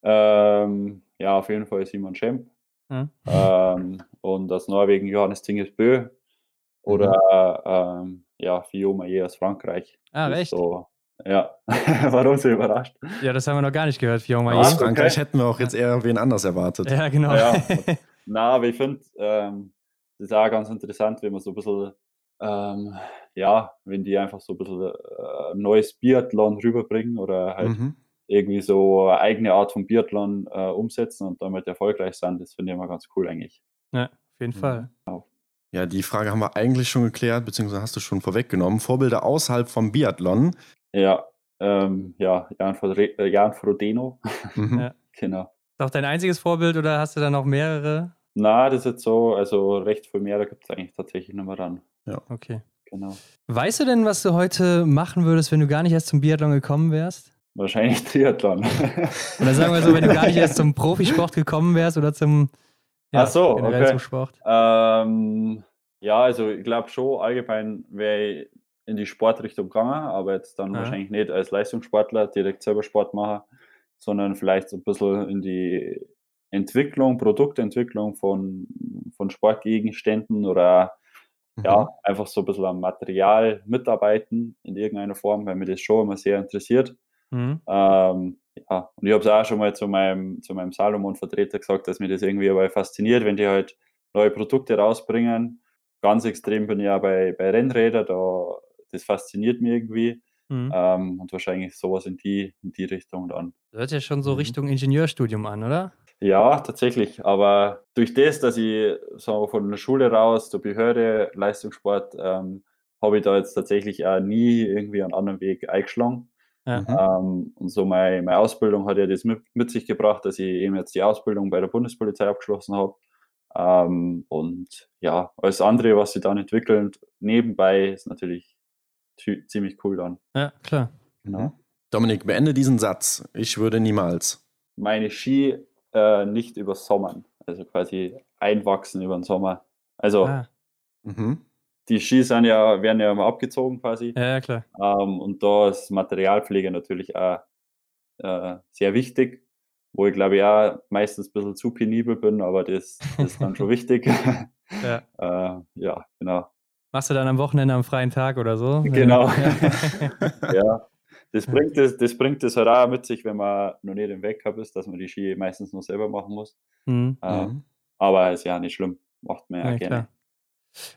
Ähm, ja, auf jeden Fall Simon Schemp. Hm. Ähm, und aus Norwegen Johannes Tinges Bö. Oder mhm. ähm, ja, Fio Maillet aus Frankreich. Ah, recht? So, ja, [laughs] warum so überrascht? Ja, das haben wir noch gar nicht gehört, Fio Maillet. Aus Frankreich okay. hätten wir auch jetzt eher wen anders erwartet. Ja, genau. Ja, [laughs] na, aber ich finde, ähm, das ist auch ganz interessant, wenn man so ein bisschen ähm, ja, wenn die einfach so ein bisschen äh, neues Biathlon rüberbringen oder halt mhm. irgendwie so eine eigene Art von Biathlon äh, umsetzen und damit erfolgreich sind, das finde ich immer ganz cool eigentlich. Ja, auf jeden Fall. Genau. Ja, die Frage haben wir eigentlich schon geklärt, beziehungsweise hast du schon vorweggenommen. Vorbilder außerhalb vom Biathlon? Ja, ähm, ja, Jan, Frodre äh, Jan Frodeno. [laughs] Mhm. ja. Genau. Ist auch dein einziges Vorbild oder hast du da noch mehrere? Na, das ist jetzt so, also recht viel mehr, da gibt es eigentlich tatsächlich noch mal dann. Ja. Okay. Genau. Weißt du denn, was du heute machen würdest, wenn du gar nicht erst zum Biathlon gekommen wärst? Wahrscheinlich Triathlon. [laughs] oder sagen wir so, wenn du gar nicht erst zum Profisport gekommen wärst oder zum, ja, Ach so, okay. zum Sport? Ähm, ja, also ich glaube schon, allgemein wäre ich in die Sportrichtung gegangen, aber jetzt dann ja. wahrscheinlich nicht als Leistungssportler direkt selber Sport machen, sondern vielleicht so ein bisschen in die Entwicklung, Produktentwicklung von, von Sportgegenständen oder ja, mhm. einfach so ein bisschen am Material mitarbeiten in irgendeiner Form, weil mir das schon immer sehr interessiert. Mhm. Ähm, ja, und ich habe es auch schon mal zu meinem, zu meinem Salomon-Vertreter gesagt, dass mir das irgendwie aber fasziniert, wenn die halt neue Produkte rausbringen. Ganz extrem bin ich ja bei, bei Rennrädern, da, das fasziniert mich irgendwie. Mhm. Ähm, und wahrscheinlich sowas in die, in die Richtung dann. Das hört ja schon so mhm. Richtung Ingenieurstudium an, oder? Ja, tatsächlich. Aber durch das, dass ich so von der Schule raus zur Behörde Leistungssport, ähm, habe ich da jetzt tatsächlich auch nie irgendwie einen anderen Weg eingeschlagen. Ja. Ähm, und so meine, meine Ausbildung hat ja das mit, mit, sich gebracht, dass ich eben jetzt die Ausbildung bei der Bundespolizei abgeschlossen habe. Ähm, und ja, alles andere, was sie dann entwickeln, nebenbei ist natürlich ziemlich cool dann. Ja, klar. Genau. Mhm. Dominik, beende diesen Satz. Ich würde niemals. Meine Ski äh, nicht über Sommern, also quasi einwachsen über den Sommer. Also ah. mhm. die Ski sind ja, werden ja immer abgezogen quasi. Ja, klar. Ähm, und da ist Materialpflege natürlich auch äh, sehr wichtig, wo ich glaube ja meistens ein bisschen zu penibel bin, aber das, das ist dann schon wichtig. [laughs] [laughs] ja. äh, ja, genau. Machst du dann am Wochenende am freien Tag oder so? Genau. ja. [laughs] Das bringt es, das bringt es halt auch mit sich, wenn man noch nicht im Weltcup ist, dass man die Ski meistens nur selber machen muss. Mhm. Ähm, aber ist ja nicht schlimm. Macht man ja, ja gerne. Klar.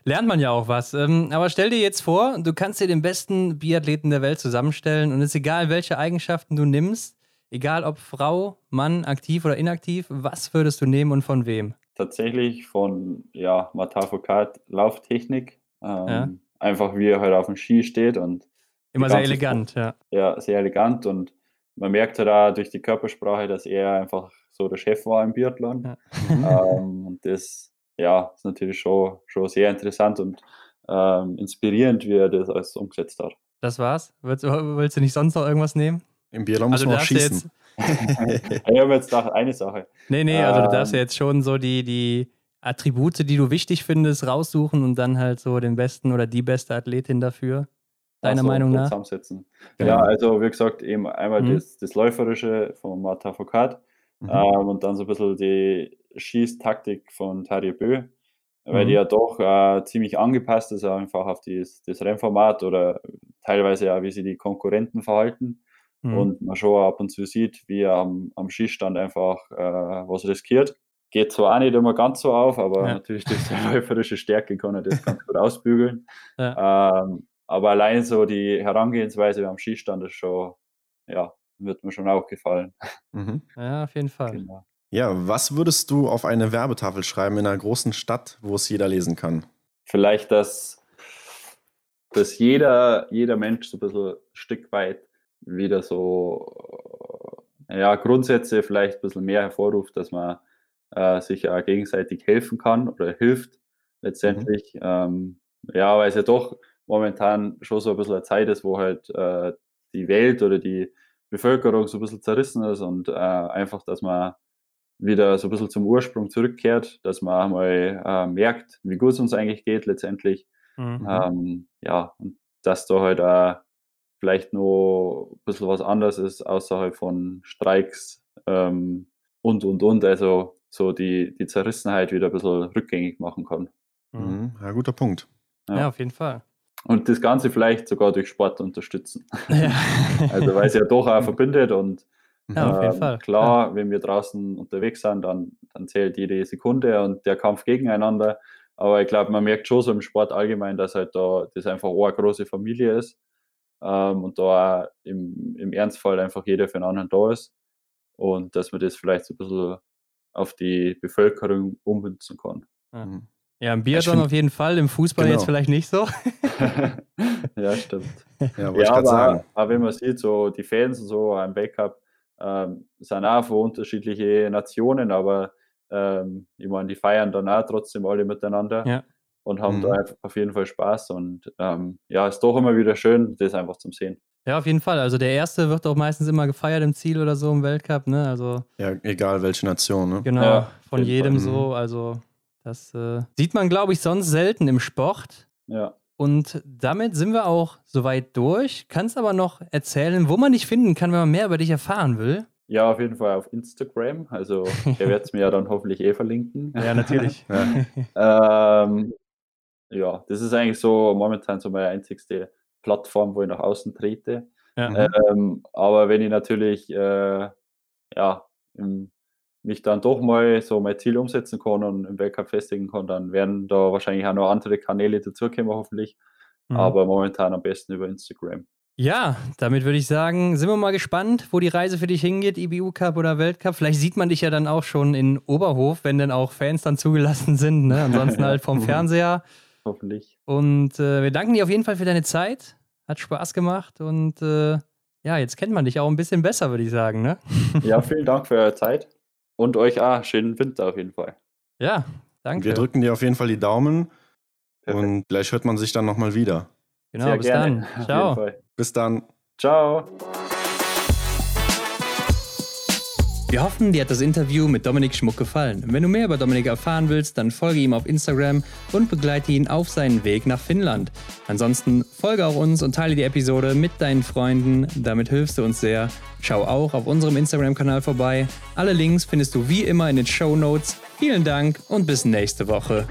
Lernt man ja auch was. Ähm, aber stell dir jetzt vor, du kannst dir den besten Biathleten der Welt zusammenstellen und es ist egal, welche Eigenschaften du nimmst, egal ob Frau, Mann, aktiv oder inaktiv, was würdest du nehmen und von wem? Tatsächlich von ja, Matafokat Lauftechnik. Ähm, ja. Einfach wie er halt auf dem Ski steht und Immer sehr elegant, ja. Ja, sehr elegant und man merkt halt auch durch die Körpersprache, dass er einfach so der Chef war im Biathlon. Ja. ähm, und das ja, ist natürlich schon, schon sehr interessant und ähm, inspirierend, wie er das alles umgesetzt hat. Das war's? Willst, willst du nicht sonst noch irgendwas nehmen? Im Biathlon muss also man auch schießen. [laughs] ich habe jetzt noch eine Sache. Nee, nee, also du darfst ja ähm. jetzt schon so die, die Attribute, die du wichtig findest, raussuchen und dann halt so den besten oder die beste Athletin dafür deiner so, Meinung nach? Zusammensetzen. Genau. Ja, also wie gesagt, eben einmal mhm. das, das Läuferische von Marta Foucault mhm. ähm, und dann so ein bisschen die Schießtaktik von Tari Bö, weil mhm. die ja doch äh, ziemlich angepasst ist, einfach auf dieses, das Rennformat oder teilweise ja, wie sie die Konkurrenten verhalten. Mhm. Und man schon ab und zu sieht, wie er am, am Schießstand einfach äh, was riskiert. Geht zwar auch nicht immer ganz so auf, aber ja. natürlich [laughs] durch seine läuferische Stärke kann er das ganz gut ausbügeln. [laughs] Ja. Ähm, aber allein so die Herangehensweise beim Skistand ist schon, ja, wird mir schon auch gefallen. Mhm. Ja, auf jeden Fall. Genau. Ja, was würdest du auf eine Werbetafel schreiben in einer großen Stadt, wo es jeder lesen kann? Vielleicht, dass, dass jeder, jeder Mensch so ein bisschen ein Stück weit wieder so ja, Grundsätze vielleicht ein bisschen mehr hervorruft, dass man äh, sich ja gegenseitig helfen kann oder hilft letztendlich. Mhm. Ähm, ja, weil es ja doch momentan schon so ein bisschen eine Zeit ist, wo halt äh, die Welt oder die Bevölkerung so ein bisschen zerrissen ist und äh, einfach, dass man wieder so ein bisschen zum Ursprung zurückkehrt, dass man einmal äh, merkt, wie gut es uns eigentlich geht letztendlich. Mhm. Ähm, ja, und dass da halt auch vielleicht noch ein bisschen was anderes ist, außerhalb von Streiks ähm, und, und, und. Also so die, die Zerrissenheit wieder ein bisschen rückgängig machen kann. Mhm. Ja, guter Punkt. Ja. ja, auf jeden Fall. Und das Ganze vielleicht sogar durch Sport unterstützen. Ja. [laughs] also weil es ja doch auch verbindet und ja, auf jeden ähm, Fall. klar, ja. wenn wir draußen unterwegs sind, dann, dann zählt jede Sekunde und der Kampf gegeneinander. Aber ich glaube, man merkt schon so im Sport allgemein, dass halt da das einfach auch eine große Familie ist ähm, und da auch im, im Ernstfall einfach jeder für einen anderen da ist und dass man das vielleicht so ein bisschen auf die Bevölkerung ummünzen kann. Mhm. Ja, im Biathlon find, auf jeden Fall, im Fußball genau. jetzt vielleicht nicht so. [laughs] ja, stimmt. Ja, ja aber, sagen. aber wenn man sieht, so die Fans und so im Backup ähm, sind auch von unterschiedlichen Nationen, aber ähm, ich meine, die feiern dann auch trotzdem alle miteinander ja. und haben mhm. da auf jeden Fall Spaß und ähm, ja, ist doch immer wieder schön, das einfach zum Sehen. Ja, auf jeden Fall. Also der erste wird auch meistens immer gefeiert im Ziel oder so im Weltcup, ne? Also ja, egal welche Nation, ne? Genau, ja, von jedem Fall. so. Also das äh, sieht man, glaube ich, sonst selten im Sport. Ja. Und damit sind wir auch soweit durch. Kannst aber noch erzählen, wo man dich finden kann, wenn man mehr über dich erfahren will. Ja, auf jeden Fall auf Instagram. Also, [laughs] er wird es mir ja dann hoffentlich eh verlinken. Ja, natürlich. [laughs] ja. Ähm, ja, das ist eigentlich so momentan so meine einzigste Plattform, wo ich nach außen trete. Ja. Ähm, aber wenn ich natürlich äh, ja, im, mich dann doch mal so mein Ziel umsetzen kann und im Weltcup festigen kann, dann werden da wahrscheinlich auch noch andere Kanäle dazukommen, hoffentlich. Mhm. Aber momentan am besten über Instagram. Ja, damit würde ich sagen, sind wir mal gespannt, wo die Reise für dich hingeht, IBU Cup oder Weltcup. Vielleicht sieht man dich ja dann auch schon in Oberhof, wenn dann auch Fans dann zugelassen sind. Ne? Ansonsten halt vom [laughs] Fernseher. Hoffentlich. Und äh, wir danken dir auf jeden Fall für deine Zeit. Hat Spaß gemacht und äh, ja, jetzt kennt man dich auch ein bisschen besser, würde ich sagen. Ne? Ja, vielen Dank für eure Zeit und euch auch schönen Winter auf jeden Fall. Ja, danke. Wir drücken dir auf jeden Fall die Daumen Perfekt. und gleich hört man sich dann nochmal wieder. Genau, Sehr bis gerne. dann. Ciao. Bis dann. Ciao. Wir hoffen, dir hat das Interview mit Dominik Schmuck gefallen. Wenn du mehr über Dominik erfahren willst, dann folge ihm auf Instagram und begleite ihn auf seinen Weg nach Finnland. Ansonsten folge auch uns und teile die Episode mit deinen Freunden. Damit hilfst du uns sehr. Schau auch auf unserem Instagram-Kanal vorbei. Alle Links findest du wie immer in den Show Notes. Vielen Dank und bis nächste Woche.